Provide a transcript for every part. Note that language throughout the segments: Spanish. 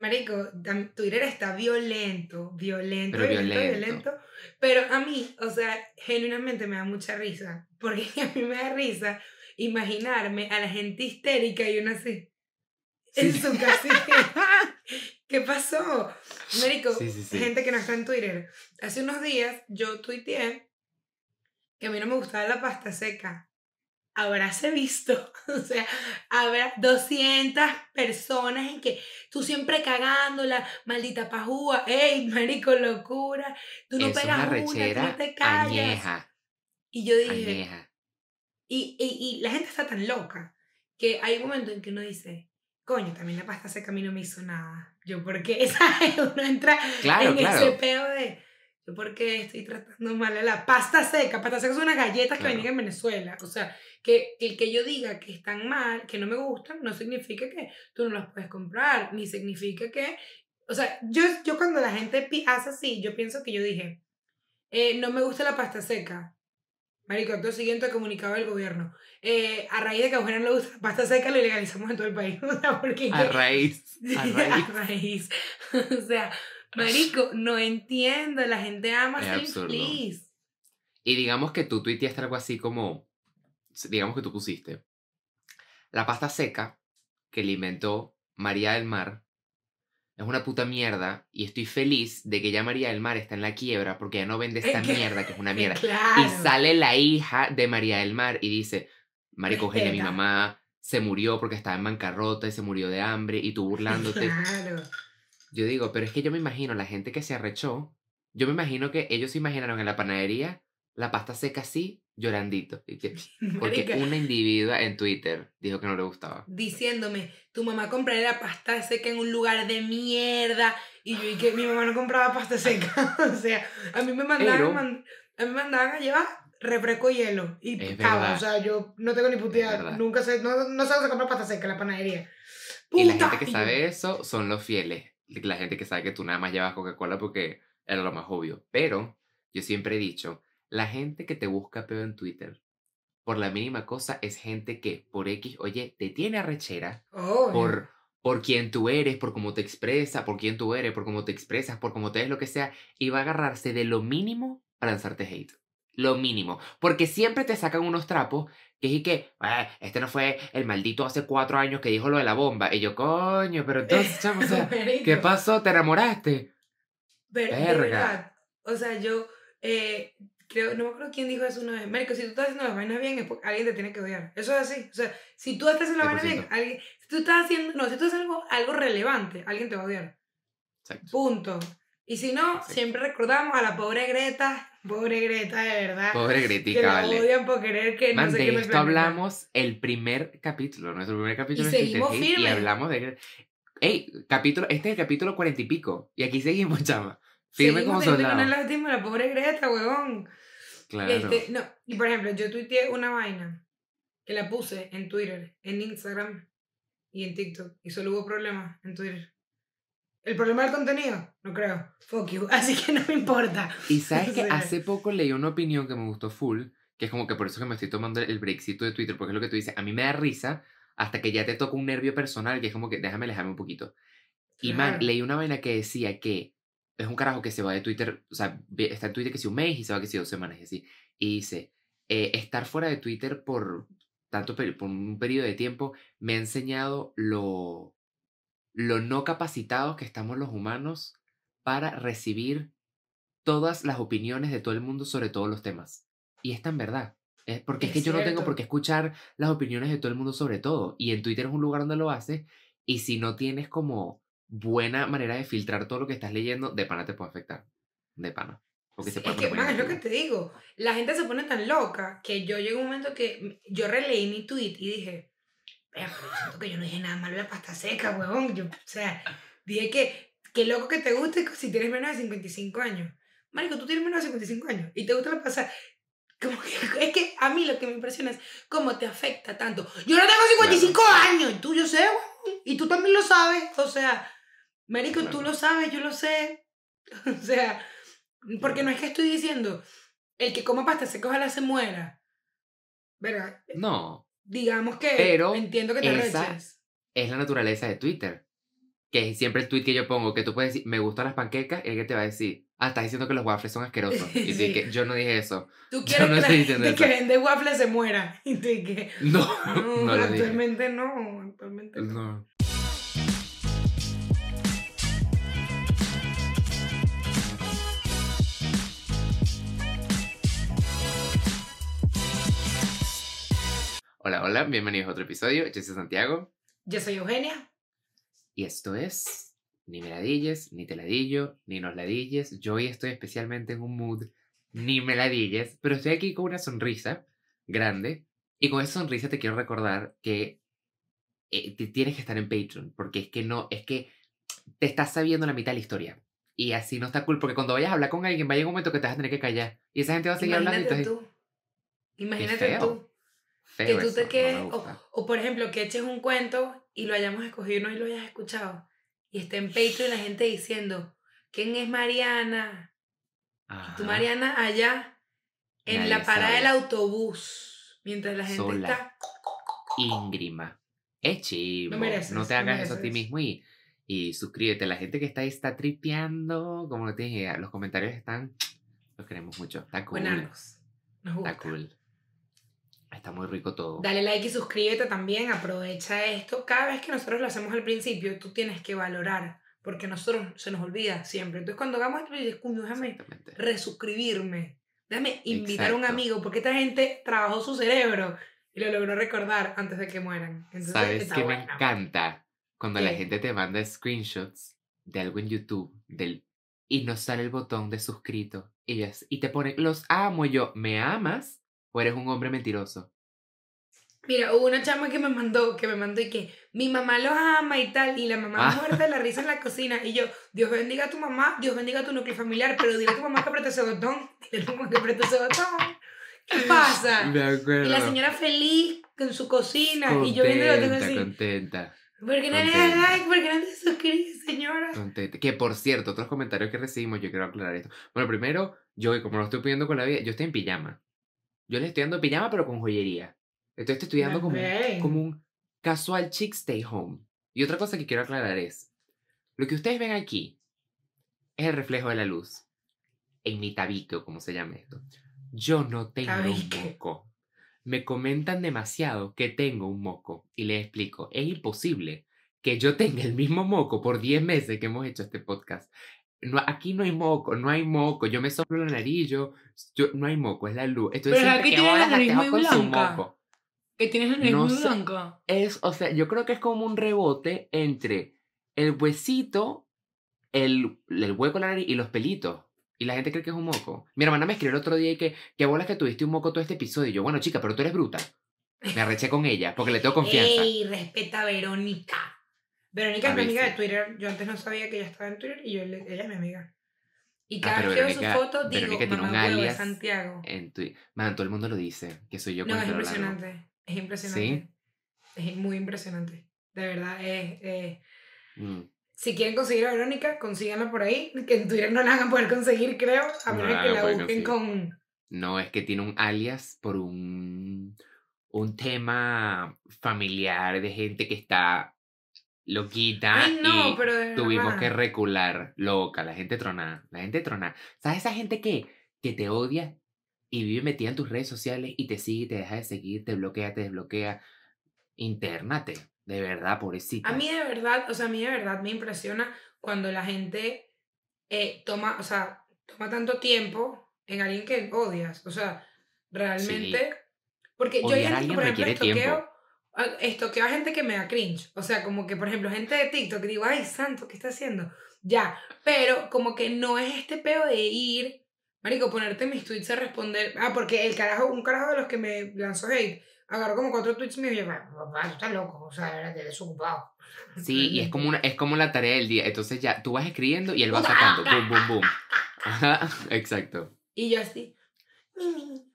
Marico, Twitter está violento, violento, Pero violento, violento. violento. Pero a mí, o sea, genuinamente me da mucha risa. Porque a mí me da risa imaginarme a la gente histérica y uno así. En Sí. su casita. ¿Qué pasó? Marico, Sí, sí, sí. gente que no está en Twitter. Hace unos días yo tuiteé que a mí no me gustaba la pasta seca. Habráse visto, o sea, habrá 200 personas en que tú siempre cagándola, maldita pajúa, ey, marico, locura, tú no es una pegas una, tú rechera no te callas. añeja, Y yo dije, añeja. y, y, y la gente está tan loca que hay un momento en que uno dice, coño, también la pasta seca a mí no me hizo nada. Yo, ¿por qué? ¿Sabes? Uno entra Claro, en claro. ese peo de, yo, ¿por qué estoy tratando mal a la pasta seca? Pasta seca son unas galletas que Claro. venían en Venezuela. O sea, que el que yo diga que están mal, que no me gustan, no significa que tú no las puedes comprar, ni significa que... O sea, yo, yo cuando la gente hace así, yo pienso que yo dije, eh, no me gusta la pasta seca. Marico, acto siguiente comunicado del gobierno. Eh, a raíz de que a no le gusta la pasta seca, lo ilegalizamos en todo el país. O sea, porque... A raíz, a raíz. A raíz. o sea, marico, no entiendo. La gente ama Es ser absurdo. infeliz. Y digamos que tú tuiteaste algo así como, digamos que tú pusiste, la pasta seca que le inventó María del Mar es una puta mierda y estoy feliz de que ya María del Mar está en la quiebra porque ya no vende esta mierda que es una mierda. Claro. Y sale la hija de María del Mar y dice, Marico Eugenia, mi mamá se murió porque estaba en bancarrota y se murió de hambre y tú burlándote. Claro. Yo digo, pero es que yo me imagino la gente que se arrechó, yo me imagino que ellos se imaginaron en la panadería la pasta seca así, llorandito. y que- porque Marica, una individua en Twitter dijo que no le gustaba. diciéndome, tu mamá compraría la pasta seca en un lugar de mierda. Y yo, y que mi mamá no compraba pasta seca. o sea, a mí me mandaban, Pero- man- a mí me mandaban a llevar refresco y hielo. Y cava. O sea, yo no tengo ni puta idea. Nunca sé, no, no sé dónde se compra pasta seca en la panadería. Y la Puta, gente que sabe eso son los fieles. La gente que sabe que tú nada más llevas Coca-Cola porque era lo más obvio. Pero yo siempre he dicho, la gente que te busca peo en Twitter por la mínima cosa es gente que por X, oye, te tiene arrechera "Obvio". por, por quién tú eres, por cómo te expresas, por quién tú eres, por cómo te expresas, por cómo te ves, lo que sea, y va a agarrarse de lo mínimo para lanzarte hate. Lo mínimo. Porque siempre te sacan unos trapos que es que, "Ah, este no fue el maldito hace cuatro años que dijo lo de la bomba. Y yo, coño, pero entonces, chamo, o sea, Marico. ¿qué pasó? ¿Te enamoraste? De Verga. verdad, o sea, yo eh, creo, no me acuerdo quién dijo eso una vez. Marico, si tú estás haciendo las vainas bien, es porque alguien te tiene que odiar. Eso es así. O sea, si tú estás haciendo las vainas bien, 100%. alguien, si tú estás haciendo, no, si tú haces algo, algo relevante, alguien te va a odiar. Exacto. Punto. Y si no, Exacto. siempre recordamos a la pobre Greta, pobre Greta, de verdad. Pobre que Gretica, la vale. odian por querer que no Man, sé de qué me esto planeta. hablamos el primer capítulo, nuestro primer capítulo Y seguimos Hate, y firmes. hablamos de... Ey, capítulo, este es el capítulo cuarenta y pico, y aquí seguimos, chama. Firme como soldado. una lástima a la pobre Greta, huevón. Claro. Este, no, y por ejemplo, yo tuiteé una vaina que la puse en Twitter, en Instagram y en TikTok. Y solo hubo problemas en Twitter. ¿El problema del contenido? No creo. Fuck you. Así que no me importa. Y sabes que hace poco leí una opinión que me gustó full, que es como que por eso que me estoy tomando el breakcito de Twitter, porque es lo que tú dices, a mí me da risa hasta que ya te toca un nervio personal, que es como que déjame alejarme un poquito. Y man, leí una vaina que decía que es un carajo que se va de Twitter, o sea, está en Twitter que si un mes y se va que si dos semanas y así. Y dice, eh, estar fuera de Twitter por tanto por un periodo de tiempo me ha enseñado lo, lo no capacitados que estamos los humanos para recibir todas las opiniones de todo el mundo sobre todos los temas. Y es tan verdad. Es porque es, Es que yo no tengo cierto. por qué escuchar las opiniones de todo el mundo sobre todo. Y en Twitter es un lugar donde lo haces. Y si no tienes como buena manera de filtrar todo lo que estás leyendo, de pana te puede afectar. De pana. Porque se Sí, puede es que, man, es lo que te digo. La gente se pone tan loca que yo llegué a un momento que yo releí mi tweet y dije, "Vea, pero siento que yo no dije nada malo de la pasta seca, huevón. Yo, o sea, dije que, qué loco que te guste si tienes menos de 55 años. Marico, tú tienes menos de 55 años y te gusta la pasta. Como que, es que a mí lo que me impresiona es cómo te afecta tanto. Yo no tengo 55 años, y tú yo sé, huevón, y tú también lo sabes. O sea, Marico, tú lo sabes, yo lo sé. O sea, porque no es que estoy diciendo, el que coma pasta seca ojalá se muera. ¿Verdad? No, Digamos que Pero entiendo que te esa- es la naturaleza de Twitter. Que es siempre el tweet que yo pongo, que tú puedes decir, me gustan las panquecas, y alguien te va a decir, ah, estás diciendo que los waffles son asquerosos. Y Sí. que yo no dije eso. Tú Yo quieres no que la gente que vende waffles se muera. Y tú que, No, no, no actualmente no, actualmente no. No. Hola, hola, bienvenidos a otro episodio. Yo soy Santiago Yo soy Eugenia. y esto es Ni me ladilles, ni te ladillo, ni nos ladilles. Yo hoy estoy especialmente en un mood ni me ladilles, pero estoy aquí con una sonrisa grande y con esa sonrisa te quiero recordar que eh, te tienes que estar en Patreon porque es que no, es que te estás sabiendo la mitad de la historia. Y así no está cool, porque cuando vayas a hablar con alguien, va a llegar un momento que te vas a tener que callar. Y esa gente va a seguir hablando y Imagínate tú. Imagínate tú. Que tú eso, te no quedes, o, o por ejemplo, que eches un cuento y lo hayamos escogido y no lo hayas escuchado. Y esté en Patreon la gente diciendo, ¿quién es Mariana? Tu Ajá. Mariana allá en Nadie la parada sabe. del autobús. Mientras la gente Sola. está... íngrima. Es chivo. Mereces, no te hagas eso a ti mismo y, y suscríbete. La gente que está ahí está tripeando, como no tienes idea. Los comentarios están. Los queremos mucho. Está cool. Nos gusta. Está cool. Está muy rico todo. Dale like y suscríbete también. Aprovecha esto. Cada vez que nosotros lo hacemos al principio, tú tienes que valorar. Porque a nosotros se nos olvida siempre. Entonces, cuando hagamos esto, dices, coño, déjame resuscribirme. Déjame invitar a un Exacto. amigo. Porque esta gente trabajó su cerebro y lo logró recordar antes de que mueran. Entonces, ¿Sabes qué me encanta? Cuando la ¿Qué? gente te manda screenshots de algo en YouTube del, y nos sale el botón de suscrito y, y te pone, los amo y yo, ¿me amas? ¿O eres un hombre mentiroso? Mira, hubo una chama que me mandó, que me mandó y que mi mamá los ama y tal, y la mamá Ah. muerta de la risa en la cocina, y yo, Dios bendiga a tu mamá, Dios bendiga a tu núcleo familiar, pero dile a tu mamá que apriete ese botón, dile a tu mamá que apriete ese botón, ¿qué pasa? Me acuerdo. Y la señora feliz en su cocina, y yo viendo lo tengo Contenta, así, contenta, ¿por qué no le da contenta. like? ¿Por qué no te suscribes, señora? contenta. Que por cierto, otros comentarios que recibimos, yo quiero aclarar esto. Bueno, primero, yo, como lo estoy pidiendo con la vida, yo estoy en pijama. Yo le estoy dando pijama, pero con joyería. Entonces estoy dando como, un- Bebé. como un casual chick stay home. Y otra cosa que quiero aclarar es, lo que ustedes ven aquí es el reflejo de la luz. En mi tabique, o como se llama esto. Yo no tengo Tabique. un moco. Me comentan demasiado que tengo un moco. Y les explico, es imposible que yo tenga el mismo moco por 10 meses que hemos hecho este podcast. No, aquí no hay moco, no hay moco. Yo me soplo la nariz, yo, yo- no hay moco, es la luz. Entonces, Pero aquí que tiene la nariz muy blanca. Que tienes la nariz No muy sé. blanca. Es, o sea, yo creo que es como un rebote entre el huesito, el, el hueco de la nariz y los pelitos. Y la gente cree que es un moco. Mi hermana me escribió el otro día y que, que bolas que tuviste un moco todo este episodio. Y yo, bueno, chica, pero tú eres bruta. Me arreché con ella porque le tengo confianza. Ey, respeta a Verónica. Verónica A es mi amiga sí. de Twitter. Yo antes no sabía que ella estaba en Twitter y yo le- ella es mi amiga. Y Ah, cada vez que veo su foto digo, Verónica tiene un mamá de alias Santiago. En tu, man, todo el mundo lo dice, que soy yo con No, es largo. impresionante. Es impresionante. Es muy impresionante. De verdad, es... es- Mm, Si quieren conseguir a Verónica, consíganla por ahí. Que en Twitter no la van a poder conseguir, creo. A No menos que la busquen conseguir. con... No, es que tiene un alias por un, un tema familiar de gente que está loquita Ay, no, y pero de tuvimos que recular, loca, la gente tronada, la gente tronada. ¿Sabes esa gente que, que te odia y vive metida en tus redes sociales y te sigue, te deja de seguir, te bloquea, te desbloquea? Internate, de verdad, pobrecita. A mí de verdad, o sea, a mí de verdad me impresiona cuando la gente eh, toma, o sea, toma tanto tiempo en alguien que odias. O sea, realmente. Porque yo hay Odiar a gente que, por ejemplo, estoqueo, tiempo. a- estoqueo a gente que me da cringe. O sea, como que, por ejemplo, gente de TikTok que digo, ay, santo, ¿qué está haciendo? Ya, pero como que no es este peo de ir, marico, ponerte mis tweets a responder. Ah, porque el carajo, un carajo de los que me lanzó hate, agarró como cuatro tweets míos y yo, papá, tú estás loco, o sea, te desocupado. Sí, y es como, una, es como la tarea del día. Entonces ya tú vas escribiendo y él va sacando. Boom, boom, boom. Ajá, exacto. Y yo así, mi, mi, mi,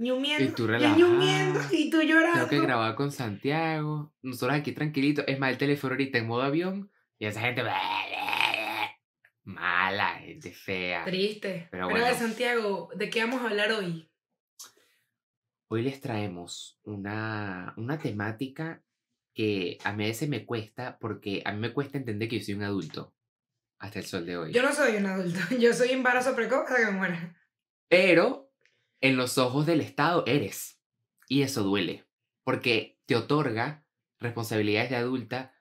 ñumiendo, Y tú relajada. ñumiendo, y tú llorando. Tengo que grabar con Santiago. Nosotros aquí tranquilitos. Es más, el teléfono ahorita en modo avión. Y esa gente. Mala, gente fea. Triste. Pero Pero, de bueno. Santiago, ¿de qué vamos a hablar hoy? Hoy les traemos una, una temática que a mí a veces me cuesta, porque a mí me cuesta entender que yo soy un adulto. Hasta el sol de hoy. Yo no soy un adulto. Yo soy embarazo precoz hasta que me muera. Pero en los ojos del Estado eres. Y eso duele. Porque te otorga responsabilidades de adulta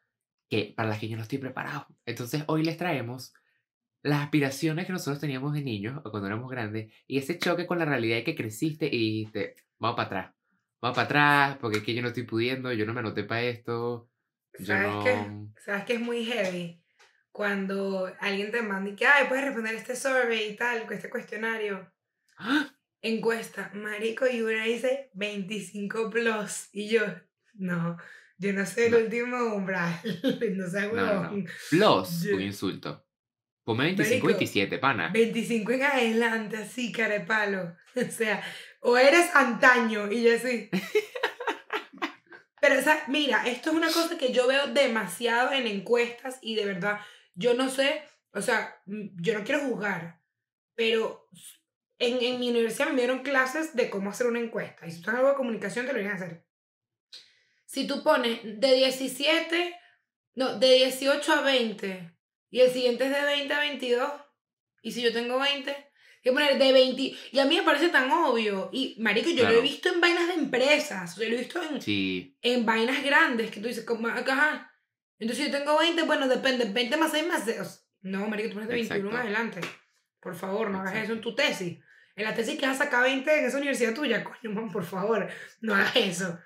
que para las que yo no estoy preparado. Entonces hoy les traemos las aspiraciones que nosotros teníamos de niños o cuando éramos grandes y ese choque con la realidad de que creciste y dijiste, vamos para atrás, vamos para atrás porque es que yo no estoy pudiendo, yo no me anoté para esto. Yo ¿Sabes no... qué? ¿Sabes qué es muy heavy? Cuando alguien te manda y que, ay, puedes responder este survey y tal, este cuestionario. ¡Ah! Encuesta, marico, y una dice 25 plus. Y yo, no, yo no soy el No. último umbral. no sé, No. Plus, Yo- un insulto. Ponme 25 Marico, 27, pana. 25 en adelante, así, cara de palo. O sea, o eres antaño y yo así. Pero, o sea, mira, esto es una cosa que yo veo demasiado en encuestas y de verdad, yo no sé, o sea, mm, yo no quiero juzgar, pero en, en mi universidad me dieron clases de cómo hacer una encuesta. Y si tú en algo de comunicación, te lo vienen a hacer. Si tú pones de 17, no, de 18 a 20, y el siguiente es de 20 a 22, y si yo tengo 20, hay que poner de 20. Y a mí me parece tan obvio. Y, marico, yo lo he Claro. visto en vainas de empresas, yo lo he visto en, Sí, en vainas grandes, que tú dices, como, ajá. Entonces yo tengo 20, bueno, depende, 20 más 6 más 6. No, marico, tú pones de 21 en Exacto. adelante. Por favor, no hagas eso en tu tesis. En la tesis que vas a sacar 20 en esa universidad tuya, coño, man, por favor, no hagas eso.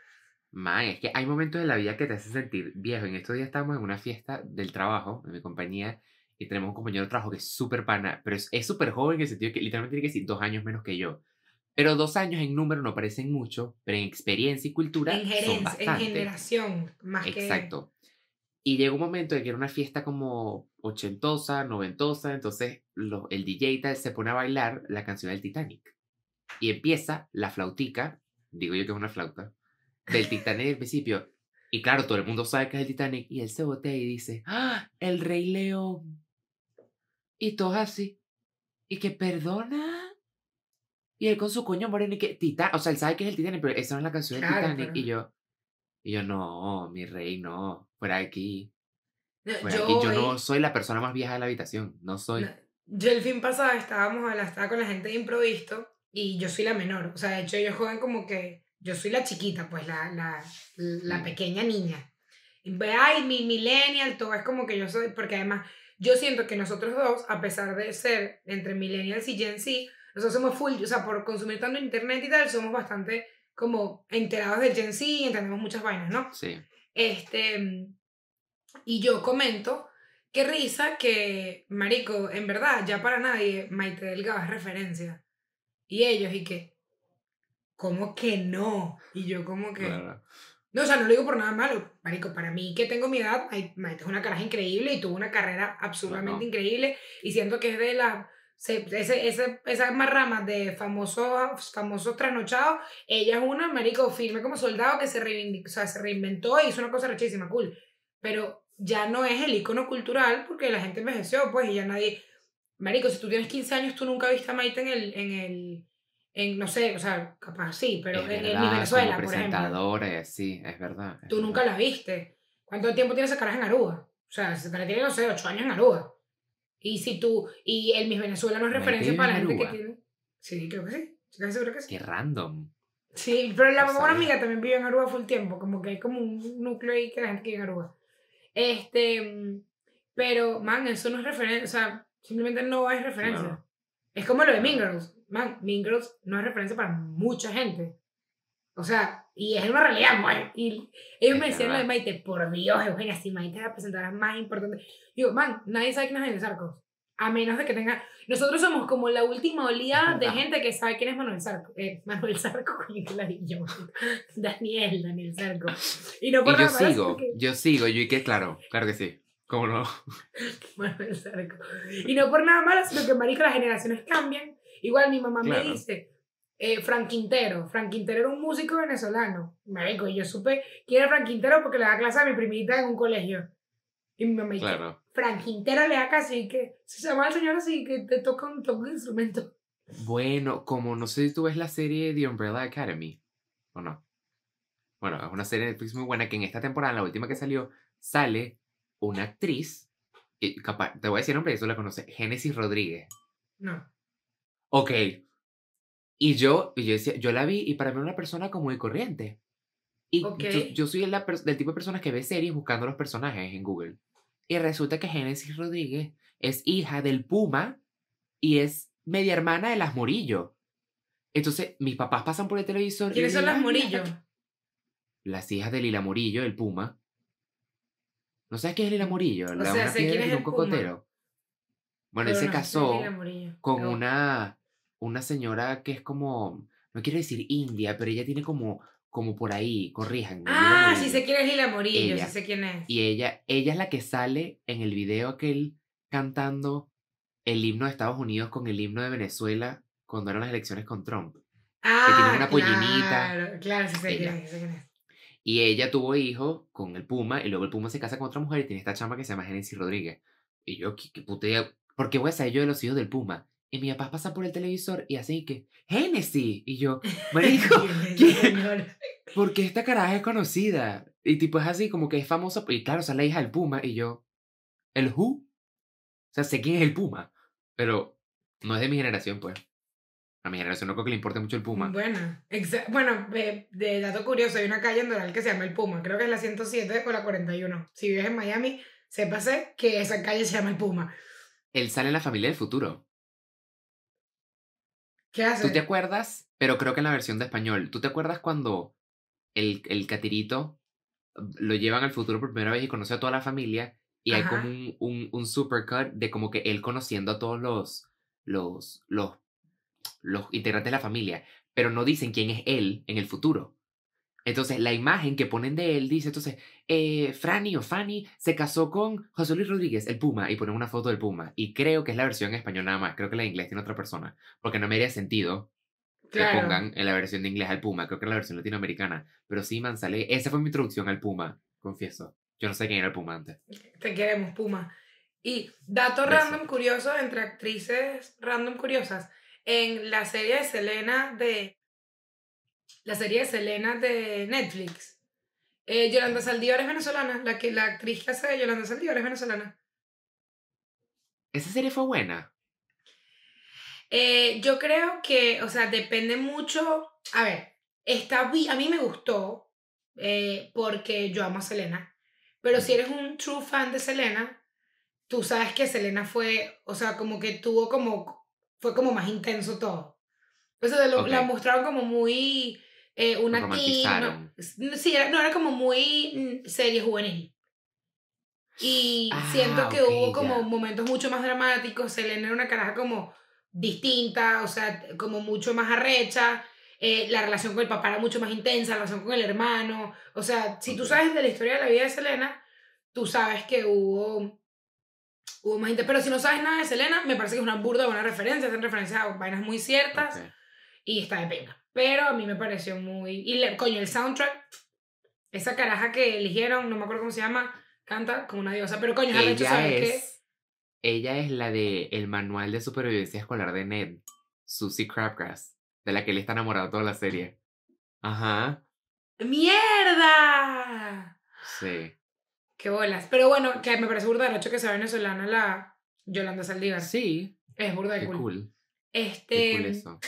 man, es que hay momentos de la vida que te hacen sentir viejo. En estos días estábamos en una fiesta del trabajo, de mi compañía, y tenemos un compañero de trabajo que es súper pana, pero es súper joven en el sentido que literalmente tiene que decir dos años menos que yo. Pero dos años en número no parecen mucho, pero en experiencia y cultura En son gerencia, en generación, más que... Exacto. Y llegó un momento de que era una fiesta como ochentosa, noventosa, entonces lo- el DJ tal se pone a bailar la canción del Titanic. Y empieza la flautica, digo yo que es una flauta, del Titanic al principio. Y claro, todo el mundo sabe que es el Titanic. Y él se botea y dice, ¡Ah! El Rey León. Y todo así. Y que perdona. Y él con su coño moreno y que Titanic. O sea, él sabe que es el Titanic, pero esa no es la canción del Claro, Titanic. pero- Y yo, y yo, no, mi rey, no. De aquí. No, yo, aquí. Yo no soy la persona más vieja de la habitación. No soy. No, Yo el fin pasado estábamos a la, estaba con la gente de improvisto y yo soy la menor. O sea, de hecho ellos juegan como que yo soy la chiquita, pues la, la, la Mm. pequeña niña. Y ay, mi millennial, todo es como que yo soy, porque además yo siento que nosotros dos, a pesar de ser entre millennials y Gen Z, nosotros somos full, o sea, por consumir tanto internet y tal, somos bastante como enterados del Gen Z y entendemos muchas vainas, ¿no? Sí. Este, y yo comento, qué risa que, marico, en verdad, ya para nadie, Maite Delgado es referencia. Y ellos, y que, ¿cómo que no? Y yo como que, Claro. no, o sea, no lo digo por nada malo, marico, para mí que tengo mi edad, Mai- Maite es una caraja increíble y tuvo una carrera absolutamente Ajá. increíble y siento que es de las... se- Ese, ese, esas más ramas de famosos famosos trasnochados, ella es una, marico, firme como soldado que se, o sea, se reinventó y hizo una cosa rechísima, cool. Pero ya no es el icono cultural porque la gente envejeció, pues, y ya nadie... Marico, si tú tienes 15 años, tú nunca viste a Maite en el... En el en, no sé, o sea, capaz sí, pero es en, en verdad, mi Venezuela, por ejemplo. así, es verdad. es Tú verdad. nunca la viste. ¿Cuánto tiempo tiene esa caraja en Aruba? O sea, esa caraja tiene, no sé, 8 años en Aruba. Y si tú, y el Miss Venezuela no es referencia para la en gente que Aruba. tiene. Sí, creo que sí. Estoy casi segura que sí. Qué random. Sí, pero la mamá amiga también vive en Aruba full tiempo. Como que hay como un núcleo ahí que la gente que vive en Aruba. Este, mm, pero, man, eso no es referencia. O sea, simplemente no es referencia. Claro. Es como lo de Mean Girls. Man, Mean Girls no es referencia para mucha gente. O sea, y es una realidad, man. Y ellos Es me decían lo de. Maite, por Dios, Eugenia, si Maite es la presentadora más importante. Digo, man, nadie sabe quién es Daniel Sarcos. A menos de que tenga. Nosotros somos como la última oleada de gente que sabe quién es Manuel Sarco. Eh, Manuel Sarco, yo. Daniel, Daniel Sarco. Y no por Y yo nada sigo, porque- yo sigo, yo y que claro, claro que sí. ¿Cómo no? Manuel Sarco. Y no por nada malo, sino que, marico, las generaciones cambian. Igual mi mamá Claro. me dice, eh, Frank Quintero. Frank Quintero era un músico venezolano. Marico, y yo supe quién era Frank Quintero porque le da clase a mi primita en un colegio. Y mi mamá dice, Claro. Frank Quintero le da clase y que se llama el señor así que te toca un, toca un instrumento. Bueno, como no sé si tú ves la serie The Umbrella Academy, ¿o no? bueno, es una serie de Netflix muy buena que en esta temporada, la última que salió, sale una actriz, y capaz, te voy a decir el nombre, eso la conoce, Génesis Rodríguez. No. Ok. Y yo, y yo decía, yo la vi y para mí era una persona como de corriente. Y Ok. yo, yo soy la del tipo de personas que ve series buscando los personajes en Google. Y resulta que Génesis Rodríguez es hija del Puma y es media hermana de las Morillo. Entonces, mis papás pasan por el televisor. y ¿Quiénes son las "Ay, mira, Morillo? está aquí". Las hijas de Lila Morillo, el Puma. ¿No sabes quién es Lila Morillo? O la sea, una piedra el un Puma. cocotero. Bueno, él se no casó con No. una, una señora que es como, no quiero decir india, pero ella tiene como, como por ahí, corríjanme. Lila Ah, Morillo. sé quién es Lila Morillo, Ella. sí sé quién es. Y ella, ella es la que sale en el video aquel cantando el himno de Estados Unidos con el himno de Venezuela cuando eran las elecciones con Trump. Ah, tiene una pollinita. Claro, claro, sí sé quién es, sí sé quién es. Y ella tuvo hijos con el Puma y luego el Puma se casa con otra mujer y tiene esta chama que se llama Genesis Rodríguez. Y yo, ¿qué, qué puta idea? ¿Por qué voy a saber yo de los hijos del Puma? Y mi papá pasa por el televisor y así que, Genesis. Y yo, marico, porque esta caraja es conocida. Y tipo es así como que es famosa. Y claro, o sea, la hija del Puma. Y yo, ¿el Who? O sea, sé quién es el Puma. Pero no es de mi generación, pues. A mi generación no creo que le importe mucho el Puma. Bueno, bueno de, de dato curioso, hay una calle en Doral que se llama El Puma, creo que es la 107 o la 41. Si vives en Miami, sépase que esa calle se llama El Puma. Él sale en la familia del futuro. ¿Qué hace? ¿Tú te acuerdas? Pero creo que en la versión de español. ¿Tú te acuerdas cuando el, el catirito lo llevan al futuro por primera vez y conoce a toda la familia? Y hay como un, un, un supercut de como que él conociendo a todos los, los, los, los integrantes de la familia. Pero no dicen quién es él en el futuro. Entonces, la imagen que ponen de él dice, entonces, eh, Franny o Fanny se casó con José Luis Rodríguez, el Puma, y ponen una foto del Puma. Y creo que es la versión en español nada más. Creo que la de inglés tiene otra persona. Porque no me haría sentido que Claro. pongan en la versión de inglés al Puma. Creo que en la versión latinoamericana. Pero sí, man, sale. Esa fue mi introducción al Puma, confieso. Yo no sé quién era el Puma antes. Te queremos, Puma. Y dato Beso. random curioso entre actrices random curiosas. En la serie de Selena de. La serie de Selena de Netflix. eh, Yolanda Saldívar es venezolana. La, que, la actriz que hace de Yolanda Saldívar es venezolana. Esa serie fue buena. Eh, yo creo que, o sea, depende mucho. A ver, está, a mí me gustó eh, porque yo amo a Selena. Pero si eres un true fan de Selena, tú sabes que Selena fue, o sea, como que tuvo como, fue como más intenso todo. O sea, lo- Ok. la mostraron como muy, eh, una teen, no, sí, era, no, era como muy mm, serie juvenil. Y Ah, siento que ok, hubo como ya. momentos mucho más dramáticos. Selena era una caraja como distinta, o sea, como mucho más arrecha. eh, la relación con el papá era mucho más intensa, la relación con el hermano. O sea, si tú Ok. sabes de la historia de la vida de Selena, tú sabes que hubo, hubo más intensa. Pero si no sabes nada de Selena, me parece que es una burda buena referencia. Hacen referencias a vainas muy ciertas Ok. Y está de pena. Pero a mí me pareció muy... Y le- coño, el soundtrack, esa caraja que eligieron, no me acuerdo cómo se llama, canta como una diosa. Pero coño, Ella saber que... es. Ella es la de el manual de supervivencia escolar de Ned, Susie Crabgrass, de la que él está enamorado toda la serie. Ajá. ¡Mierda! Sí. Qué bolas. Pero bueno, que me parece burda de hecho que sea venezolana la Yolanda Saldívar. Sí. Es burda de Qué cool. cool. Este... Qué cool eso.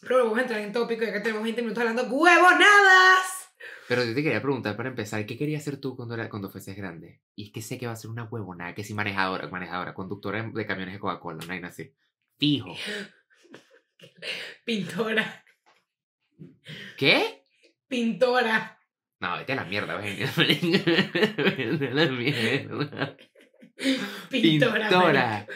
Pero vamos a entrar en tópico ya que tenemos 20 minutos hablando ¡Huevonadas! Pero yo te quería preguntar para empezar, ¿qué querías hacer tú cuando, era, cuando fueses grande? Y es que sé que va a ser una huevonada, que si manejadora, manejadora, conductora de camiones de Coca-Cola, no hay nada así. Fijo. Pintora. ¿Qué? Pintora. No, vete a la mierda, ven. Vete a la mierda. Pintora. Pintora.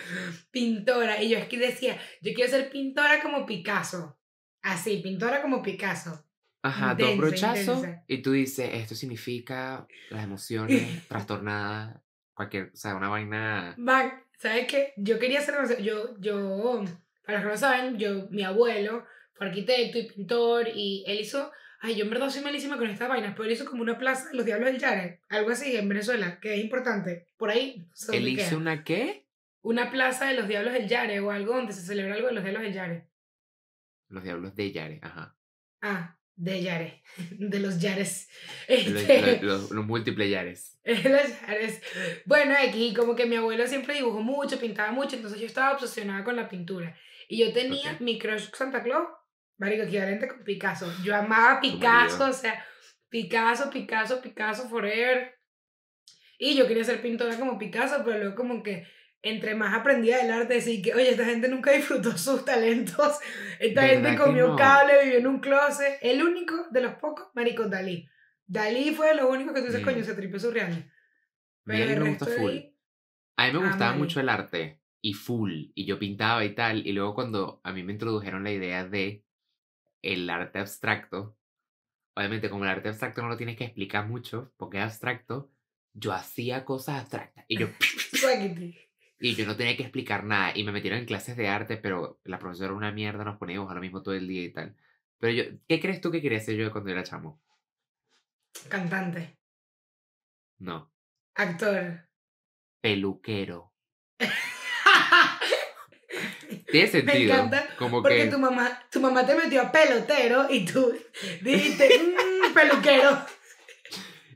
Pintora. Y yo es que decía, yo quiero ser pintora como Picasso. Así, pintora como Picasso. Ajá, dos Intensa, brochazos intensa. y tú dices, esto significa las emociones trastornadas, cualquier, o sea, una vaina... Van, ¿sabes qué? Yo quería ser, yo, yo, para los que no saben, yo, mi abuelo fue arquitecto y pintor y él hizo, ay, yo en verdad soy malísima con estas vainas, pero él hizo como una plaza de los Diablos del Yare, algo así en Venezuela, que es importante, por ahí. ¿Él hizo queda. una qué? Una plaza de los Diablos del Yare o algo donde se celebra algo de los Diablos del Yare. Los diablos de Yare, ajá. Ah, de Yares, de los Yares. Los, Este, los- los- los múltiples yares. los Yares. Bueno, aquí como que mi abuelo siempre dibujó mucho, pintaba mucho, entonces yo estaba obsesionada con la pintura. Y yo tenía Ok. mi crush Santa Claus, marico, equivalente con Picasso. Yo amaba Picasso, o sea, Picasso, Picasso, Picasso forever. Y yo quería ser pintora como Picasso, pero luego como que entre más aprendía del arte, decía que, oye, esta gente nunca disfrutó sus talentos, esta gente ¿Verdad que comió no? cable, vivió en un closet. El único de los pocos, marico, Dalí. Dalí fue lo único que tú dices, coño, se tripeó su real. Mira, a mí me gusta full. A mí me gustaba mucho el arte y full, y yo pintaba y tal, y luego cuando a mí me introdujeron la idea de el arte abstracto, obviamente como el arte abstracto no lo tienes que explicar mucho, porque es abstracto, yo hacía cosas abstractas y yo, y yo no tenía que explicar nada, y me metieron en clases de arte, pero la profesora era una mierda, nos ponía a dibujar lo mismo todo el día y tal. Pero yo, ¿qué crees tú que quería ser yo cuando era chamo? Cantante, No, actor. peluquero. Tiene Me sentido. encanta como porque que... tu mamá, tu mamá te metió a pelotero y tú dijiste, "Mm, peluquero.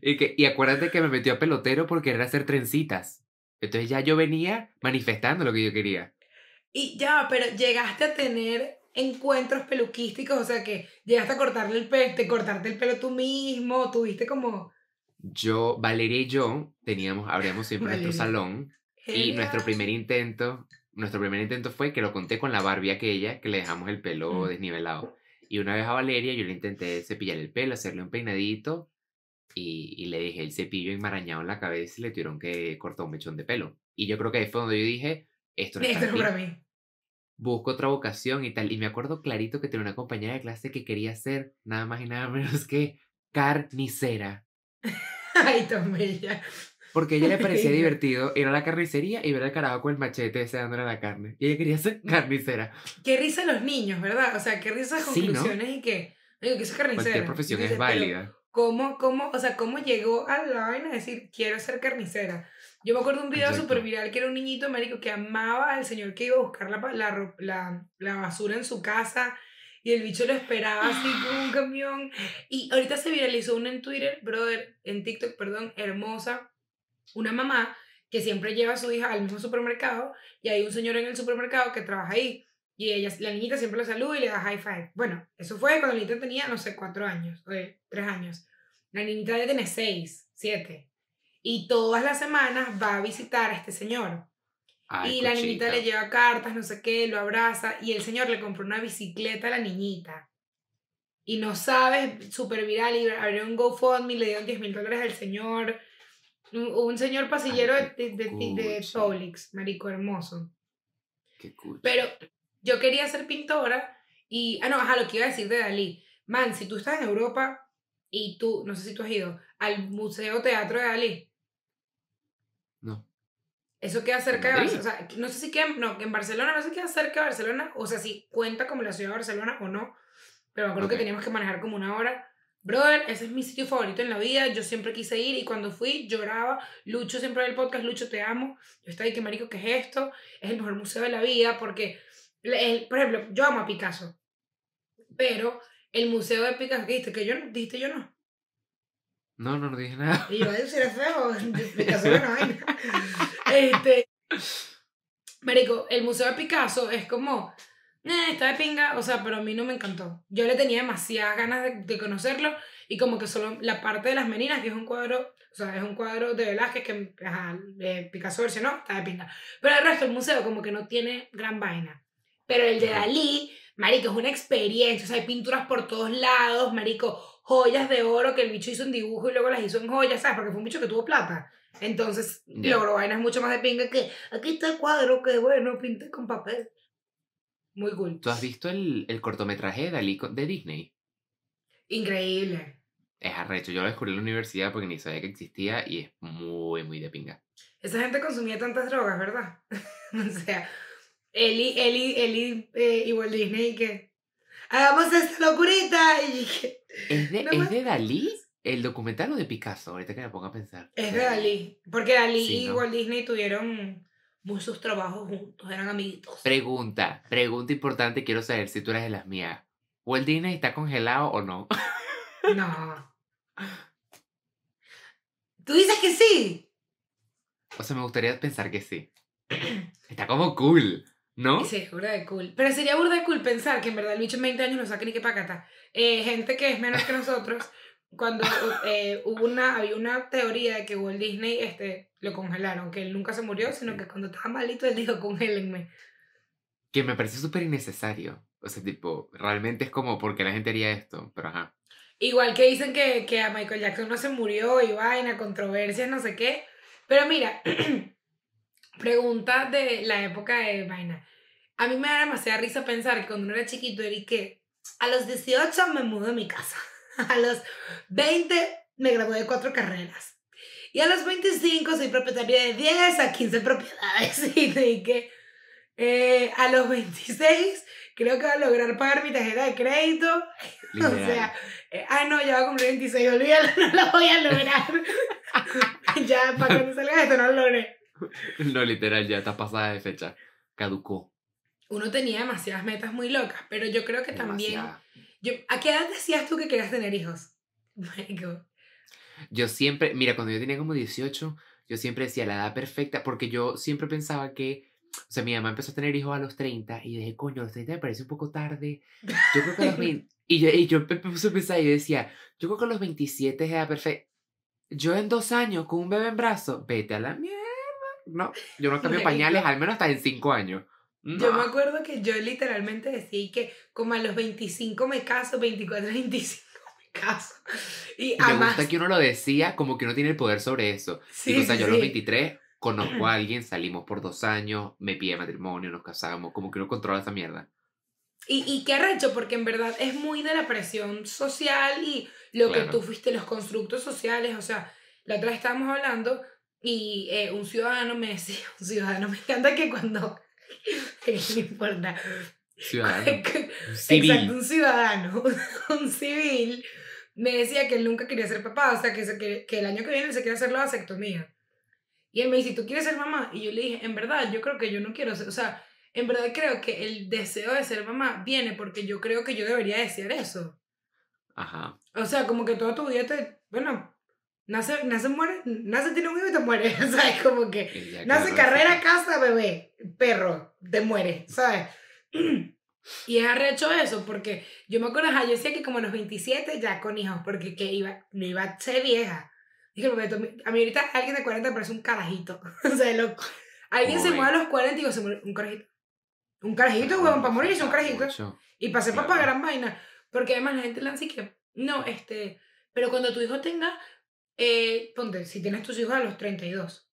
Y, que, y acuérdate que me metió a pelotero porque era hacer trencitas. Entonces ya yo venía manifestando lo que yo quería. Y ya, pero llegaste a tener encuentros peluquísticos, o sea que llegaste a cortarle el pelo, te cortarte el pelo tú mismo, tuviste como... Yo, Valeria y yo teníamos, abríamos siempre nuestro salón y nuestro primer intento, nuestro primer intento fue que lo conté con la Barbie aquella que le dejamos el pelo Mm. desnivelado. Y una vez a Valeria yo le intenté cepillar el pelo, hacerle un peinadito y, y le dejé el cepillo enmarañado en la cabeza y le tuvieron que cortar un mechón de pelo. Y yo creo que ahí fue donde yo dije, esto no es Esto para es mí. para mí. busco otra vocación y tal. Y me acuerdo clarito que tenía una compañera de clase que quería ser nada más y nada menos que carnicera. Ay, tan bella. Porque a ella le parecía divertido ir a la carnicería y ver al carajo con el machete ese dándole la carne. Y ella quería ser carnicera. Qué risa los niños, ¿verdad? O sea, qué risa Sí, ¿no? conclusiones y que... Digo, que es carnicera. Cualquier profesión es válida. ¿Cómo, cómo, o sea, cómo llegó a la vaina de decir, quiero ser carnicera? Yo me acuerdo de un video súper viral que era un niñito, marico, que amaba al señor que iba a buscar la, la, la, la basura en su casa y el bicho lo esperaba así con un camión. Y ahorita se viralizó una en Twitter, brother, en TikTok, perdón, hermosa, una mamá que siempre lleva a su hija al mismo supermercado y hay un señor en el supermercado que trabaja ahí. Y ella, la niñita siempre la saluda y le da high five. Bueno, eso fue cuando la niñita tenía, no sé, cuatro años, o tres años. La niñita ya tiene seis, siete. Y todas las semanas va a visitar a este señor. Ay, y la niñita le lleva cartas, no sé qué, lo abraza. Y el señor le compró una bicicleta a la niñita. Y no sabes, súper viral. Y abrió un GoFundMe, le dieron 10 mil dólares al señor. Un, un señor pasillero Ay, de, de, de, de. Publix, marico hermoso. Qué cuchi. Pero yo quería ser pintora y, ah, no, ajá, lo que iba a decir de Dalí. Man, si tú estás en Europa y tú, no sé si tú has ido al Museo Teatro de Dalí, No. eso queda cerca de? Barcelona, o sea, no sé si queda, no, en Barcelona, no sé si queda cerca de Barcelona, o sea, si cuenta como la ciudad de Barcelona o no, pero me acuerdo Ok. que teníamos que manejar como una hora. Brother, ese es mi sitio favorito en la vida, yo siempre quise ir y cuando fui lloraba, Lucho siempre ve el podcast, Lucho te amo, yo estaba ahí que marico, ¿qué es esto? Es el mejor museo de la vida porque, el- por ejemplo, yo amo a Picasso, pero el museo de Picasso, ¿qué dijiste? Que yo no, dijiste yo no. No, no, no dije nada. Y yo, si eres feo, Picasso una vaina. Este, marico, el museo de Picasso es como, eh, está de pinga, o sea, pero a mí no me encantó. Yo le tenía demasiadas ganas de, de conocerlo y como que solo la parte de las meninas, que es un cuadro, o sea, es un cuadro de Velázquez que ajá, eh, Picasso versionó, está de pinga. Pero el resto del museo como que no tiene gran vaina. Pero el de. Dalí, marico, es una experiencia, o sea, hay pinturas por todos lados, marico, joyas de oro que el bicho hizo en dibujo y luego las hizo en joyas, ¿sabes? Porque fue un bicho que tuvo plata. Entonces, Ya. logró vainas mucho más de pinga que aquí está el cuadro, que bueno, pinté con papel. Muy cool. ¿Tú has visto el, el cortometraje de Dalí de Disney? Increíble. Es arrecho. Yo lo descubrí en la universidad porque ni sabía que existía y es muy, muy de pinga. Esa gente consumía tantas drogas, ¿verdad? o sea, Eli, Eli, Eli eh, y Walt Disney que hagamos esta locurita y que ¿Es de, No ¿es de Dalí? ¿El documental o de Picasso? Ahorita que me pongo a pensar. es de Dalí. Porque Dalí Sí, y ¿no? Walt Disney tuvieron muchos trabajos juntos, eran amiguitos. Pregunta, pregunta importante, quiero saber si tú eres de las mías. ¿Walt Disney está congelado o no? No. ¿Tú dices que sí? O sea, me gustaría pensar que sí. Está como cool, ¿no? Sí, es burda de cool. Pero sería burda de cool pensar que en verdad el bicho en 20 años no saque ni que pacata. Eh, gente que es menor que nosotros, cuando eh, hubo una, había una teoría de que Walt Disney este, lo congelaron, que él nunca se murió, sino que cuando estaba malito él dijo, congélenme. Que me parece súper innecesario. O sea, tipo, realmente es como porque la gente haría esto, pero ajá. Igual que dicen que, que a Michael Jackson no se murió y vaina, controversias, no sé qué. Pero mira, pregunta de la época de vaina. A mí me da demasiada risa pensar que cuando uno era chiquito era y que a los 18 me mudé a mi casa. A los 20 me gradué de cuatro carreras. Y a los 25 soy propietaria de 10 a 15 propiedades. Y de que eh, a los 26 creo que voy a lograr pagar mi tarjeta de crédito. O sea, eh, ay no, ya va a cumplir 26, olvídalo, no lo voy a lograr. ya, para cuando salga esto, no lo logré. No, literal, ya está pasada de fecha. Caducó. Uno tenía demasiadas metas muy locas, pero yo creo que también... Yo, ¿A qué edad decías tú que querías tener hijos? Marico. Yo siempre, mira, cuando yo tenía como 18, yo siempre decía la edad perfecta, porque yo siempre pensaba que, o sea, mi mamá empezó a tener hijos a los 30, y dije, coño, a los 30 me parece un poco tarde. Yo creo que a los 20, y yo, y yo puse a pensar y decía, yo creo que a los 27 es edad perfecta. Yo en dos años con un bebé en brazo, vete a la mierda. No, yo no cambio pañales, al menos hasta en cinco años. Yo me acuerdo que yo literalmente decía que como a los 25 me caso, 24, 25 me caso. Y me además... gusta que uno lo decía como que uno tiene el poder sobre eso. Sí, y, o sea, sí, yo a los sí. 23 conozco a alguien, salimos por dos años, me pide matrimonio, nos casamos, como que uno controla esa mierda. Y, y qué arrecho, porque en verdad es muy de la presión social y lo que tú fuiste, los constructos sociales. O sea, la otra vez estábamos hablando y eh, un ciudadano me decía, un ciudadano, me encanta que cuando... no importa. Ciudadano. Exacto, Civil. un ciudadano, un civil, me decía que él nunca quería ser papá, o sea, que, se, que, que el año que viene él se quiere hacer la vasectomía. Y él me dice, ¿tú quieres ser mamá? Y yo le dije, en verdad, yo creo que yo no quiero ser, o sea, en verdad creo que el deseo de ser mamá viene porque yo creo que yo debería desear eso. Ajá. O sea, como que toda tu vida te, bueno, nace, nace, muere, nace, tiene un hijo y te muere, o sea, es como que... Nace carrera, casa, bebé, perro, te muere, ¿sabes? Y es arrecho eso, porque yo me acuerdo, yo decía que como a los 27 ya con hijos, porque que iba, no iba a ser vieja. Dije, a mí ahorita alguien de 40 me parece un carajito. o sea, lo, alguien se Uy. mueve a los 40 y digo, se muere un carajito. Un carajito, huevón, para morirse un carajito. Y pasé para gran vaina. Porque además la gente lanza que, no, este, pero cuando tu hijo tenga, eh, ponte, si tienes tus hijos a los 32,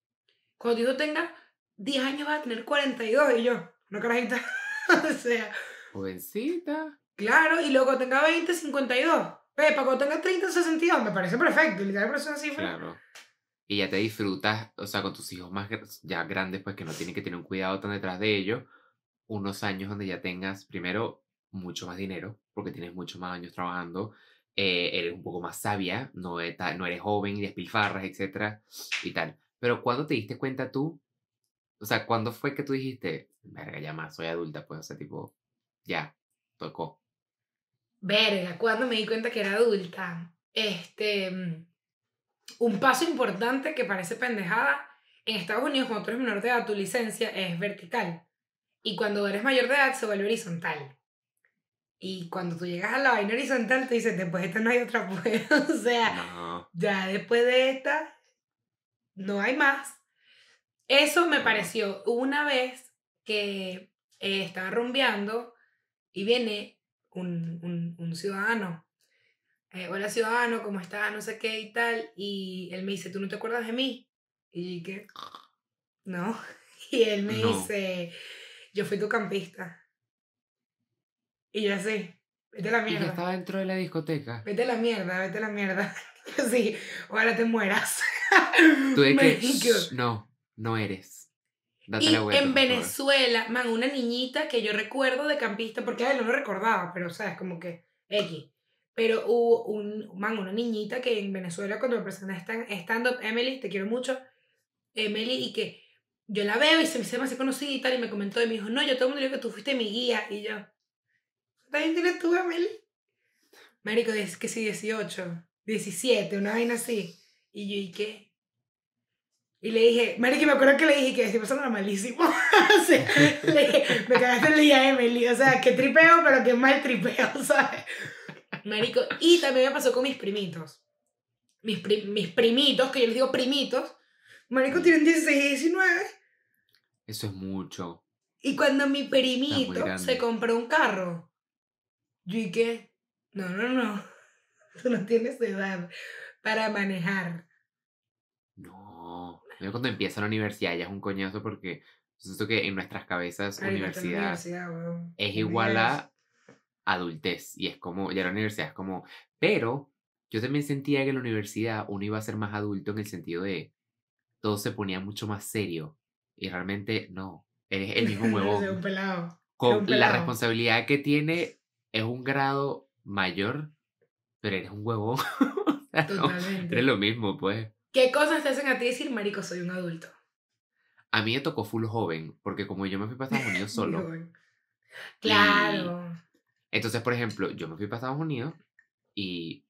cuando tu hijo tenga 10 años va a tener 42 y yo, no carajita. o sea, Jovencita. claro, y luego tenga 20, 52. Pepa, cuando tenga 30, 62, me parece perfecto. Literal, pero es una cifra. Claro. Y ya te disfrutas, o sea, con tus hijos más ya grandes, pues que no tienen que tener un cuidado tan detrás de ellos, unos años donde ya tengas, primero, mucho más dinero, porque tienes muchos más años trabajando, eh, eres un poco más sabia, no, e- no eres joven y despilfarras, etcétera, y tal. Pero ¿cuándo te diste cuenta tú? O sea, ¿cuándo fue que tú dijiste, verga, ya más, soy adulta, pues, o sea, tipo, ya, tocó. Verga, cuando me di cuenta que era adulta. Este. mm, Un paso importante que parece pendejada. En Estados Unidos, cuando tú eres menor de edad, tu licencia es vertical. Y cuando eres mayor de edad, se vuelve horizontal. Y cuando tú llegas a la vaina horizontal, tú dices, después de esta no hay otra, pues. o sea, No, ya después de esta, no hay más. Eso me Claro. pareció una vez que eh, estaba rumbeando y viene un, un, un ciudadano. Eh, Hola ciudadano, ¿cómo estás? No sé qué y tal. Y él me dice, ¿tú no te acuerdas de mí? Y yo que, no. Y él me No. dice, yo fui tu campista. Y yo así, vete a la y ya mierda. estaba dentro de la discoteca. Vete a la mierda, vete a la mierda. Sí, ojalá te mueras. Tú de que, Marico. "Shh, no, no eres. Date Y la vuelta, en por favor". Venezuela, man, una niñita que yo recuerdo de campista, porque a él no lo recordaba, pero sabes, como que X. Pero hubo un, man, una niñita que en Venezuela, cuando me presenté stand- stand-up, Emily, te quiero mucho, Emily, y que yo la veo y se me, hace conocida y tal, y me comentó y me dijo, no, yo todo el mundo dijo que tú fuiste mi guía, y yo, ¿también tienes tú, Emily? Marico, es que sí, 18, 17, una vaina así. Y yo, ¿y qué? Y le dije, Marico, me acuerdo que le dije que estoy pasando malísimo. o sea, le dije, me cagaste el día, Emily. O sea, que tripeo, pero que mal tripeo, ¿sabes? Marico, y también me pasó con mis primitos. Mis, pri- mis primitos, que yo les digo primitos. Marico, tienen 16 y 19. Eso es mucho. Y cuando mi primito se compró un carro, yo y qué, no, no, no, tú no tienes edad para manejar. No. Cuando empieza la universidad ya es un coñazo porque siento que en nuestras cabezas la universidad es igual a adultez y es como, ya la universidad es como, pero yo también sentía que en la universidad uno iba a ser más adulto en el sentido de todo se ponía mucho más serio y realmente no, eres el mismo huevón. un pelado. Con un la responsabilidad que tiene es un grado mayor, pero eres un huevón. No, Totalmente. eres lo mismo, pues. ¿Qué cosas te hacen a ti decir, marico, soy un adulto? A mí me tocó full joven, porque como yo me fui para Estados Unidos solo. Claro. entonces, por ejemplo, yo me fui para Estados Unidos y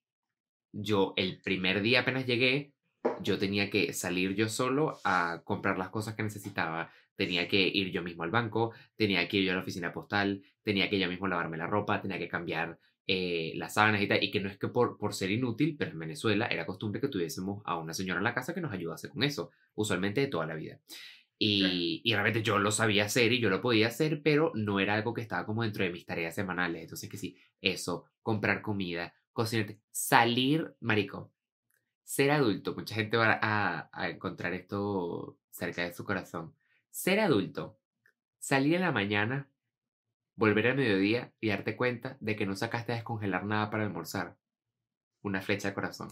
yo el primer día apenas llegué, yo tenía que salir yo solo a comprar las cosas que necesitaba. Tenía que ir yo mismo al banco, tenía que ir yo a la oficina postal, tenía que yo mismo lavarme la ropa, tenía que cambiar eh, las sábanas y tal. Y que no es que por, por ser inútil, pero en Venezuela era costumbre que tuviésemos a una señora en la casa que nos ayudase con eso, usualmente de toda la vida. Y, y realmente yo lo sabía hacer y yo lo podía hacer, pero no era algo que estaba como dentro de mis tareas semanales. Entonces, que sí, eso, comprar comida, cocinar, salir, marico, ser adulto. Mucha gente va a, a encontrar esto cerca de su corazón. Ser adulto, salir en la mañana, volver al mediodía y darte cuenta de que no sacaste a descongelar nada para almorzar. Una flecha de corazón.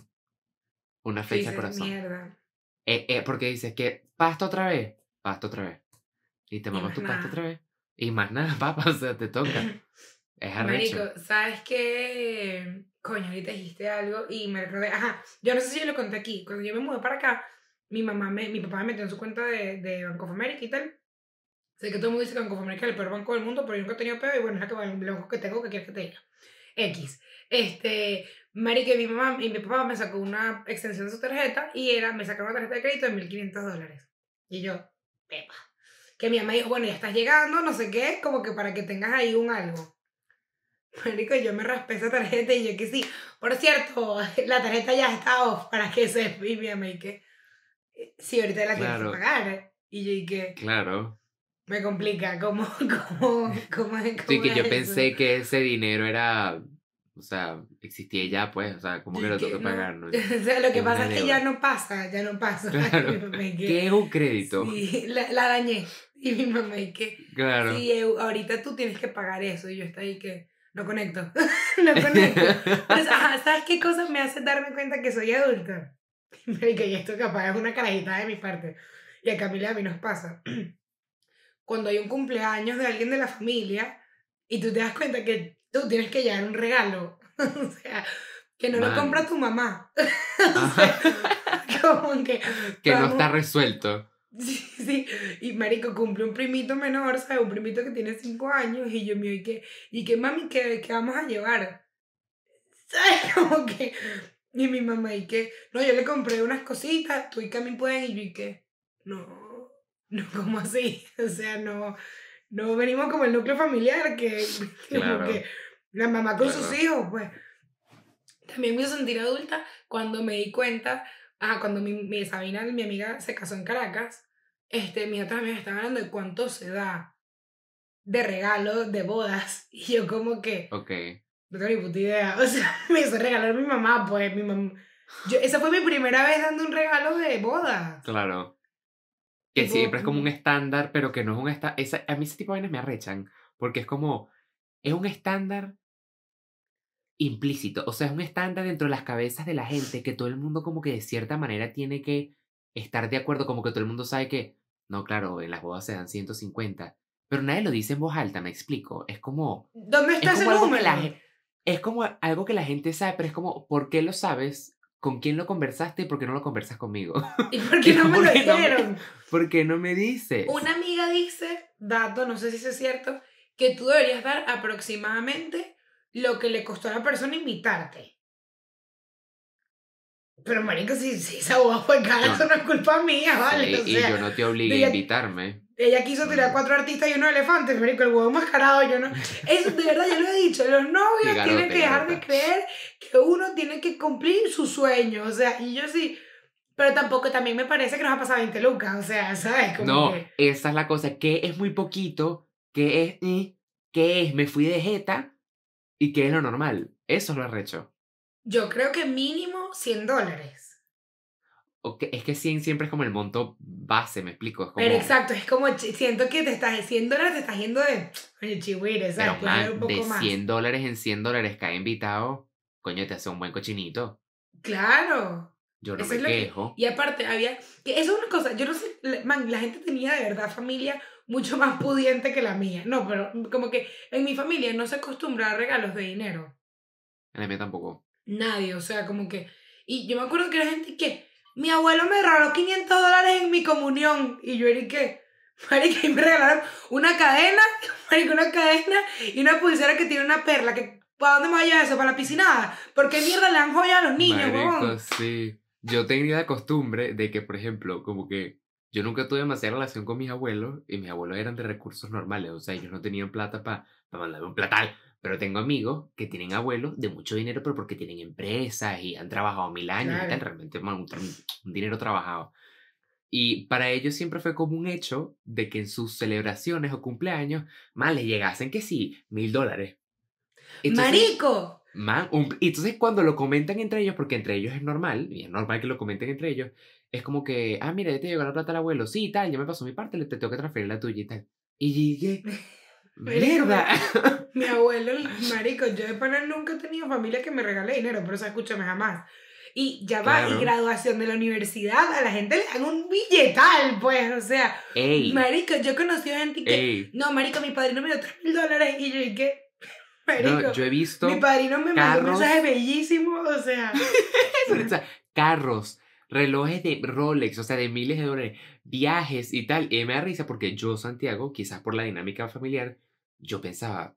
Una flecha de corazón. mierda. Eh, eh, porque dices que pasta otra vez, pasta otra vez. Y te mamas tu pasta nada. otra vez. Y más nada, papá, o sea, te toca. Es arrecho. Marico, ¿sabes qué? Coño, ahorita dijiste algo y me recordé. Ajá, yo no sé si yo lo conté aquí. Cuando yo me mudé para acá, mi mamá me, mi papá me metió en su cuenta de, de Bank of America y tal. Sé que todo el mundo dice que Bank of America es el peor banco del mundo, pero yo nunca he tenido peor y bueno, es la que, el banco que tengo que quieres que te diga. X. Este, Marico, y mi mamá y mi papá me sacó una extensión de su tarjeta y era, me sacaron una tarjeta de crédito de 1500 dólares. Y yo, pepa. Que mi mamá dijo, bueno, ya estás llegando, no sé qué, como que para que tengas ahí un algo. Marico, yo me raspé esa tarjeta y yo que sí. Por cierto, la tarjeta ya está off para que se y mi mamá y que sí, ahorita la tienes Claro. que pagar. Y yo que Claro. me complica, ¿cómo, cómo, cómo, es- Sí, cómo que yo eso? pensé que ese dinero era, o sea, existía ya, pues, o sea, como que lo tengo que pagar, ¿no? O sea, lo que Es pasa es que ya no pasa, ya no pasa. Claro. ¿Qué es un crédito? Sí, la, la dañé. Y mi mamá y que, Claro. sí, ahorita tú tienes que pagar eso. Y yo estoy ahí que, no conecto, no conecto. Pues, ajá, ¿sabes qué cosa me hace darme cuenta que soy adulta? Marica, y esto capaz es una carajita de mi parte. Y a Camila a mí nos pasa. Cuando hay un cumpleaños de alguien de la familia y tú te das cuenta que tú tienes que llevar un regalo. o sea, que no lo compra tu mamá. Ajá. Como que... que no está resuelto. Sí, sí. Y marico, cumple un primito menor, ¿sabes? Un primito que tiene 5 años. Y yo mío, ¿y qué? ¿Y qué mami, qué, qué vamos a llevar? ¿Sabes? Como que... Y mi mamá, ¿y qué? No, yo le compré unas cositas, tú y Cami pueden, y yo, ¿y qué? No, no, como así? O sea, no, no venimos como el núcleo familiar, que, Claro. que la mamá con sus hijos, pues. También me hizo sentir adulta cuando me di cuenta, ajá, cuando mi, mi Sabina, mi amiga, se casó en Caracas, este, mis otras amigas estaban hablando de cuánto se da de regalo de bodas. Y yo como que, Ok. No tengo ni puta idea. O sea, me hizo regalar mi mamá, pues, mi mamá. Yo, esa fue mi primera vez dando un regalo de boda. Claro. Que Tipo, siempre es como un estándar, pero que no es un estándar. A mí ese tipo de vainas me arrechan. Porque es como. Es un estándar implícito. O sea, es un estándar dentro de las cabezas de la gente que todo el mundo, como que de cierta manera, tiene que estar de acuerdo. Como que todo el mundo sabe que. No, claro, en las bodas se dan 150. Pero nadie lo dice en voz alta, me explico. Es como. ¿Dónde Es está ese algo que número? Es como algo que la gente sabe, pero es como, ¿por qué lo sabes? ¿Con quién lo conversaste y por qué no lo conversas conmigo? ¿Y por qué no me lo ¿Por qué no me- dijeron? ¿Por qué no me dices? Una amiga dice, dato, no sé si es cierto, que tú deberías dar aproximadamente lo que le costó a la persona invitarte. Pero, marico, si, si esa boda fue cara, No. eso no es culpa mía, ¿vale? Sí, o sea, y yo no te obligué a invitarme. Ella quiso tirar Mm. cuatro artistas y unos elefantes, marico, el huevo mascarado, yo no... Eso, de verdad, yo lo he dicho, los novios tienen que dejar de creer que uno tiene que cumplir su sueño, o sea, y yo sí... Pero tampoco, también me parece que nos ha pasado 20 lucas, o sea, ¿sabes? Como No, que- esa es la cosa, que es muy poquito, que es, eh, que es, me fui de jeta, y que es lo normal. Eso es lo arrecho. Yo creo que mínimo 100 dólares. Es que 100 siempre es como el monto base, me explico. Es como, Pero exacto, es como, siento que te estás, 100 dólares te estás yendo de, oye, chihuire, ¿sabes? Pero man, un poco de más. 100 dólares en 100 dólares cada invitado, coño, te hace un buen cochinito. Claro. Yo no Eso me es lo que- quejo. Y aparte, había, que eso es una cosa, yo no sé, la- man, la gente tenía de verdad familia mucho más pudiente que la mía. No, pero como que en mi familia no se acostumbra a regalos de dinero. En la mía tampoco. Nadie, o sea, como que... Y yo me acuerdo que era gente que... Mi abuelo me regaló 500 dólares en mi comunión. Y yo era que... Marica, y me regalaron una cadena, marica, una cadena y una pulsera que tiene una perla. Que, ¿Para dónde me vaya eso? ¿Para la piscinada? ¿Por qué mierda le dan joya a los niños, Marico, huevón? sí. Yo tenía la costumbre de que, por ejemplo, como que yo nunca tuve demasiada relación con mis abuelos y mis abuelos eran de recursos normales, o sea, ellos no tenían plata para mandarme un platal. Pero tengo amigos que tienen abuelos de mucho dinero, pero porque tienen empresas y han trabajado mil años y Claro. tal, realmente man, un, un dinero trabajado. Y para ellos siempre fue como un hecho de que en sus celebraciones o cumpleaños, más les llegasen que sí, mil dólares. ¡Marico! Man, un- y entonces cuando lo comentan entre ellos, porque entre ellos es normal, y es normal que lo comenten entre ellos, es como que, ah, mira, ya te llegó la plata al abuelo, sí, tal, ya me pasó mi parte, le te tengo que transferir la tuya y tal. Y dije, Marico, mierda. Mi abuelo, marico, yo de pana nunca he tenido familia que me regale dinero, pero eso escúchame jamás. Y ya va, Claro. y graduación de la universidad, a la gente le dan un billetal, pues, o sea, Ey, marico, yo he conocido gente que, ey. no, marico, mi padrino me dio 3 mil dólares, y yo, ¿y qué? Marico, No, yo he visto mi padrino me mandó un carros- mensaje bellísimo, o sea, o sea, carros, relojes de Rolex, o sea, de miles de dólares, viajes y tal. Y me da risa porque yo, Santiago, quizás por la dinámica familiar, yo pensaba,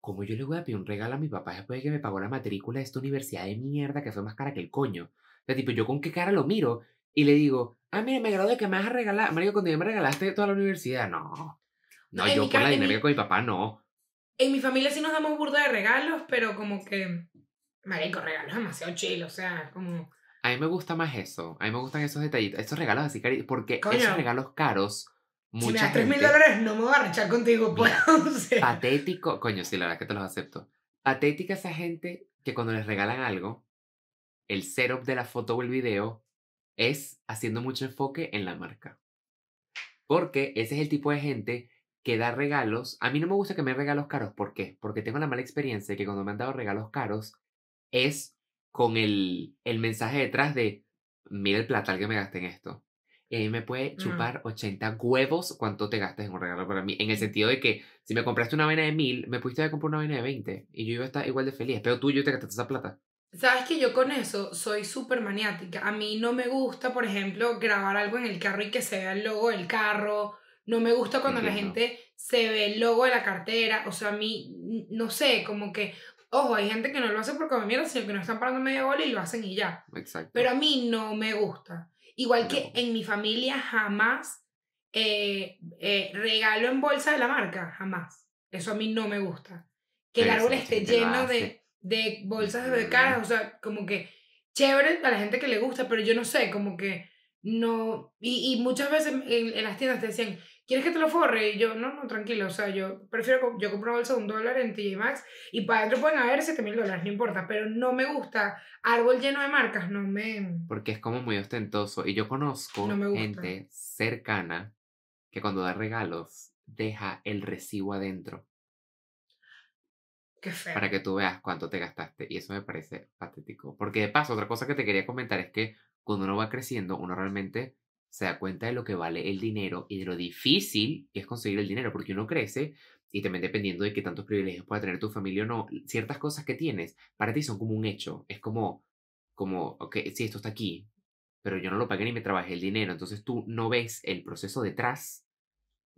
¿cómo yo le voy a pedir un regalo a mi papá después de que me pagó la matrícula de esta universidad de mierda que fue más cara que el coño? O sea, tipo, yo con qué cara lo miro y le digo, ah, mira, me gradué que me vas a regalar. Marico, cuando ya me regalaste toda la universidad, no. No, En yo por la en mi- dinámica con mi papá, no. en mi familia sí nos damos burda de regalos, pero como que, marico, regalos demasiado chill, o sea, como... A mí me gusta más eso. A mí me gustan esos detallitos, esos regalos así cari porque Coño. esos regalos caros, Si me mucha das 3 mil dólares, no me voy a rechar contigo, pues. O sea, Patético, coño, sí, la verdad que te los acepto. Patética esa gente que cuando les regalan algo, el setup de la foto o el video es haciendo mucho enfoque en la marca. Porque ese es el tipo de gente que da regalos. A mí no me gusta que me regalos caros. ¿Por qué? Porque tengo la mala experiencia de que cuando me han dado regalos caros es con el, el mensaje detrás de, mira el platal que me gasté en esto. Y ahí me puede Mm. chupar 80 huevos cuánto te gastas en un regalo para mí. En el sentido de que si me compraste una vaina de mil, me pudiste haber comprado una vaina de 20. Y yo iba a estar igual de feliz. Pero tú y yo te gastaste esa plata. Sabes que yo con eso soy súper maniática. A mí no me gusta, por ejemplo, grabar algo en el carro y que se vea el logo del carro. No me gusta cuando la gente se ve el logo de la cartera. O sea, a mí, no sé, como que. Ojo, hay gente que no lo hace porque me mierda, sino que no están parando media bola y lo hacen y ya. Exacto. Pero a mí no me gusta. Igual que en mi familia jamás eh, eh, regalo en bolsa de la marca, jamás. Eso a mí no me gusta. Que el árbol esté lleno de, de bolsas de caras, o sea, como que chévere a la gente que le gusta, pero yo no sé, como que no. Y, y muchas veces en, en las tiendas te decían, ¿quieres que te lo forre? Y yo, no, no, tranquilo, o sea, yo prefiero, yo compro bolsa de un dólar en TJ Maxx y para adentro pueden haber 7 mil dólares, no importa, pero no me gusta árbol lleno de marcas, no me. Porque es como muy ostentoso. Y yo conozco No gente cercana que cuando da regalos deja el recibo adentro Qué feo. para que tú veas cuánto te gastaste. Y eso me parece patético. Porque de paso, otra cosa que te quería comentar es que cuando uno va creciendo, uno realmente se da cuenta de lo que vale el dinero y de lo difícil que es conseguir el dinero. Porque uno crece y también dependiendo de qué tantos privilegios pueda tener tu familia o no, ciertas cosas que tienes para ti son como un hecho. Es como, como, ok, sí, esto está aquí, pero yo no lo pagué ni me trabajé el dinero. Entonces tú no ves el proceso detrás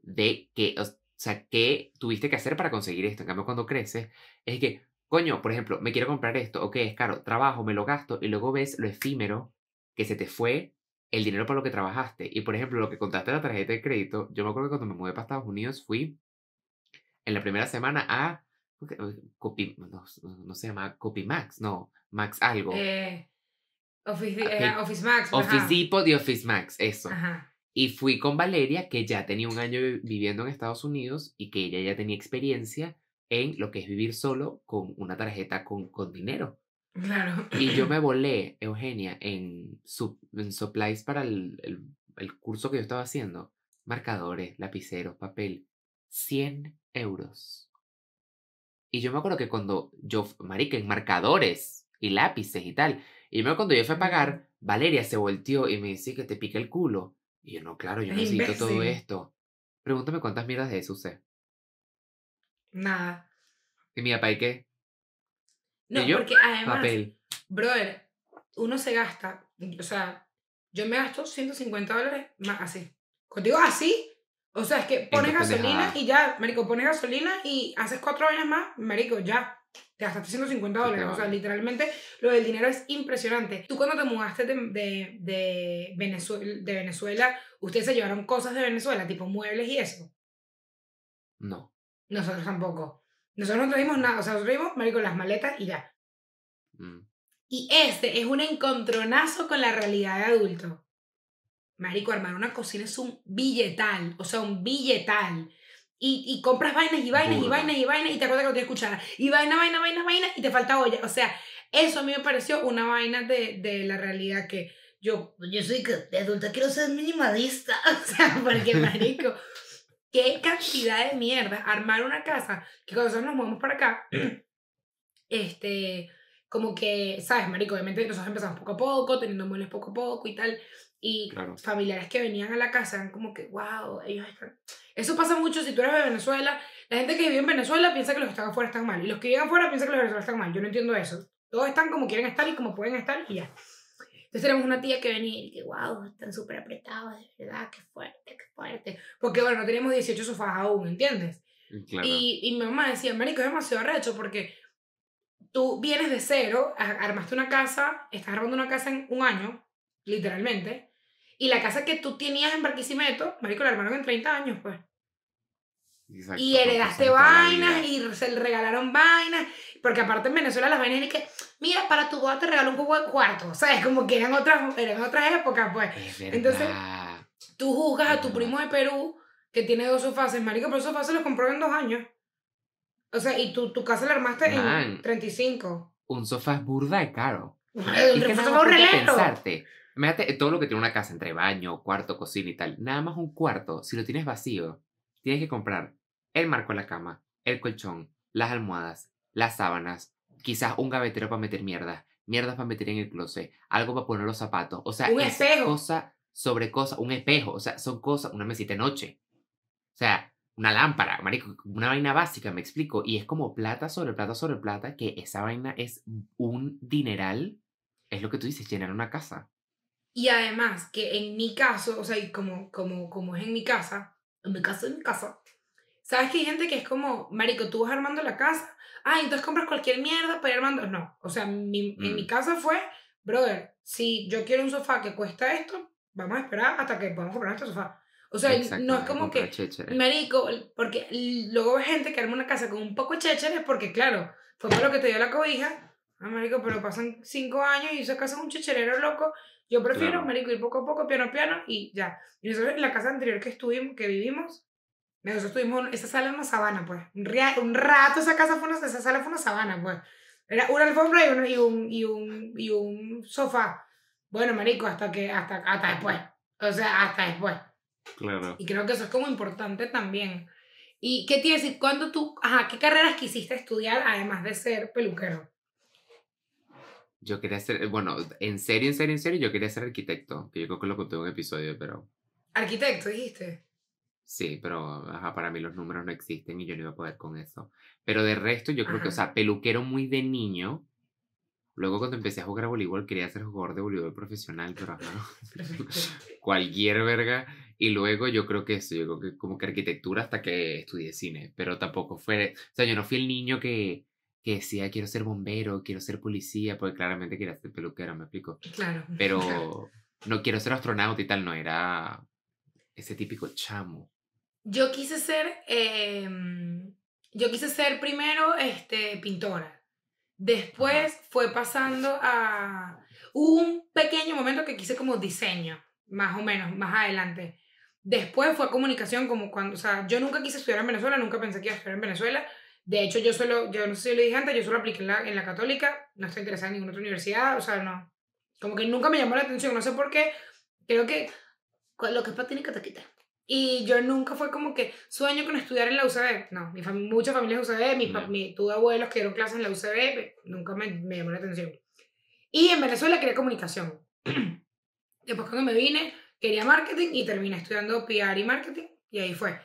de que, o sea, qué tuviste que hacer para conseguir esto. En cambio, cuando creces, es que, coño, por ejemplo, me quiero comprar esto, ok, es caro, trabajo, me lo gasto y luego ves lo efímero que se te fue el dinero por lo que trabajaste. Y por ejemplo, lo que contaste de la tarjeta de crédito, yo me acuerdo que cuando me mudé para Estados Unidos fui en la primera semana a Copy, no, no se llama Copy Max, no, Max algo. Eh, Office, Ah, eh, Office Max. pues, ajá. Office Depot y Office Max, eso. Ajá. Y fui con Valeria, que ya tenía un año vi- viviendo en Estados Unidos y que ella ya tenía experiencia en lo que es vivir solo con una tarjeta con, con dinero. Claro. Y yo me volé, Eugenia, en, su, en supplies para el, el, el curso que yo estaba haciendo. Marcadores, lapiceros, papel. 100 euros. Y yo me acuerdo que cuando yo, marica, en marcadores y lápices y tal. Y yo me acuerdo cuando yo fui a pagar, Valeria se volteó y me dice que te pica el culo. Y yo, no, claro, yo Es necesito todo esto. Pregúntame cuántas mierdas de eso usé. Nada. Y mi papá, ¿y qué? No, porque además, Papel. brother, uno se gasta, o sea, yo me gasto 150 dólares más así. Contigo así, o sea, es que pones gasolina y ya, marico, pones gasolina y haces cuatro años más, marico, ya. Te gastaste 150 Sí, te dólares. O sea, literalmente lo del dinero es impresionante. Tú cuando te mudaste de, de, de, Venezuela, de Venezuela, ustedes se llevaron cosas de Venezuela, tipo muebles y eso. No. Nosotros tampoco. Nosotros no trajimos nada. O sea, nosotros trajimos, marico, las maletas y ya. Mm. Y este es un encontronazo con la realidad de adulto. Marico, armar una cocina es un billetal, o sea, un billetal. Y, y compras vainas y vainas y vainas y vainas y te acuerdas que no tienes cuchara. Y vaina, vaina, vaina, vaina y te falta olla. O sea, eso a mí me pareció una vaina de, de la realidad que yo, yo soy que de adulta quiero ser minimalista. O sea, porque marico, qué cantidad de mierda armar una casa que cuando nosotros nos movemos para acá, este, como que, ¿sabes, marico? Obviamente nosotros empezamos poco a poco, teniendo muebles poco a poco y tal. Y Claro. familiares que venían a la casa eran como que, wow, ellos están... Eso pasa mucho si tú eres de Venezuela. La gente que vive en Venezuela piensa que los que están afuera están mal. Y los que viven afuera piensan que los venezolanos están mal. Yo no entiendo eso. Todos están como quieren estar y como pueden estar y ya. Entonces tenemos una tía que venía y que, wow, están súper apretados, de verdad, qué fuerte, qué fuerte. Porque, bueno, no teníamos 18 sofás aún, ¿entiendes? Claro. Y, y mi mamá decía, marico, es demasiado arrecho porque tú vienes de cero, armaste una casa, estás armando una casa en un año, literalmente, y la casa que tú tenías en Barquisimeto, marico, la armaron en 30 años, pues. Exacto, Y heredaste vainas y se le regalaron vainas, porque aparte en Venezuela las vainas es que, mira, para tu boda te regalo un poco de cuarto, o sea, es como que eran otras, eran otras épocas, pues. Es Entonces. Tú juzgas a tu primo de Perú que tiene dos sofás, marico, pero esos sofás se los compró en dos años. O sea, y tu, tu casa la armaste Man. en 35. Un sofá es burda de caro. Un Y que nada sofá un relero. pensarte. Imagínate todo lo que tiene una casa entre baño, cuarto, cocina y tal. Nada más un cuarto, si lo tienes vacío, tienes que comprar el marco de la cama, el colchón, las almohadas, las sábanas, quizás un gavetero para meter mierda, mierdas para meter en el closet, algo para poner los zapatos. O sea, Un es espejo. cosa sobre cosa, un espejo, o sea, son cosas, una mesita de noche. O sea, una lámpara, marico, una vaina básica, me explico. Y es como plata sobre plata sobre plata, que esa vaina es un dineral. Es lo que tú dices, llenar una casa. Y además, que en mi caso, o sea, como, como, como es en mi casa, en mi casa, en mi casa, ¿sabes que hay gente que es como, marico, tú vas armando la casa, ah, entonces compras cualquier mierda para ir armando? No, o sea, mi- en Mm. mi casa fue, brother, si yo quiero un sofá que cuesta esto, vamos a esperar hasta que podamos comprar este sofá. O sea, Exacto, no es de como que. Marico, porque luego ves gente que arma una casa con un poco chécheres porque, claro, fue por lo que te dio la cobija. Ah, marico, pero pasan cinco años y esa casa es un checherero loco. Yo prefiero, Claro. marico, ir poco a poco, piano a piano y ya. Y nosotros en la casa anterior que estuvimos, que vivimos, nosotros estuvimos, esa sala era una sabana, pues. Un, ria- un rato esa casa fue una, esa sala fue una sabana, pues. Era una alfombra y, una- y, un, y, un, y un sofá. Bueno, marico, hasta que, hasta, hasta después. O sea, hasta después. Claro. Y creo que eso es como importante también. ¿Y qué a decir? ¿Cuándo tú, ajá, qué carreras quisiste estudiar además de ser peluquero? Yo quería ser, bueno, en serio, en serio, en serio, yo quería ser arquitecto. Que yo creo que lo conté en un episodio, pero Arquitecto, dijiste. Sí, pero ajá, para mí los números no existen y yo no iba a poder con eso. Pero de resto, yo creo que, o sea, peluquero muy de niño. Luego cuando empecé a jugar a voleibol quería ser jugador de voleibol profesional, pero ajá, cualquier verga. Y luego yo creo que eso, yo creo que como que arquitectura hasta que estudié cine, pero tampoco fue, o sea, yo no fui el niño que que decía quiero ser bombero, quiero ser policía, porque claramente quería ser peluquera, me explico. Claro. Pero no quiero ser astronauta y tal, no, era ese típico chamo. Yo quise ser, em, yo quise ser primero este, pintora. Después fue pasando a... Hubo un pequeño momento que quise como diseño, más o menos, más adelante. Después fue comunicación, como cuando, o sea, yo nunca quise estudiar en Venezuela, nunca pensé que iba a estudiar en Venezuela. De hecho, yo solo, yo no sé si lo dije antes, yo solo apliqué en la, en la católica, no estoy interesada en ninguna otra universidad, o sea, no. Como que nunca me llamó la atención, no sé por qué. Creo que lo que es para ti que te quita. Y yo nunca fue como que sueño con estudiar en la UCB. No, mi fam muchas familias UCB, mi, No. mi, tuve abuelos que dieron clases en la UCB, nunca me, me llamó la atención. Y en Venezuela quería comunicación. Después cuando me vine, quería marketing y terminé estudiando PR y marketing y ahí fue.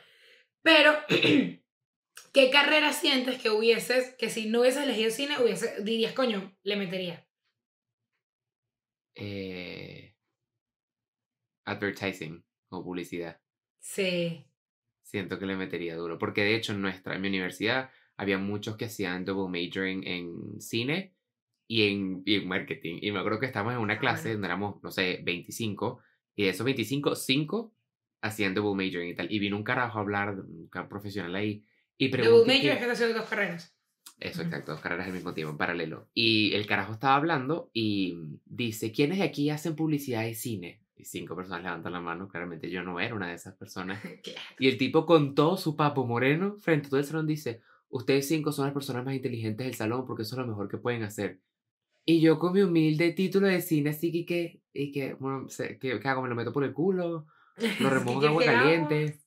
Pero, ¿qué carrera sientes que hubieses, que si no hubieses elegido cine, hubiese, dirías, coño, le metería? Eh, advertising o publicidad. Sí. Siento que le metería duro. Porque de hecho en nuestra, en mi universidad, había muchos que hacían double majoring en cine y en, y en marketing. Y me acuerdo que estábamos en una Ah, clase donde éramos, no sé, 25. Y de esos 25, 5 hacían double majoring y tal. Y vino un carajo a hablar, un profesional ahí. Y Double pregunté major es que estás haciendo dos carreras. Eso, exacto, dos carreras al mismo tiempo, en paralelo. Y el carajo estaba hablando y dice, ¿quiénes de aquí hacen publicidad de cine? Y cinco personas levantan la mano, claramente yo no era una de esas personas. Claro. Y el tipo con todo su papo moreno frente a todo el salón dice, ustedes cinco son las personas más inteligentes del salón porque eso es lo mejor que pueden hacer. Y yo con mi humilde título de cine, así que, que, y que, bueno, sé, ¿qué, qué hago? ¿Me lo meto por el culo? ¿Lo remojo en ¿Qué agua que caliente?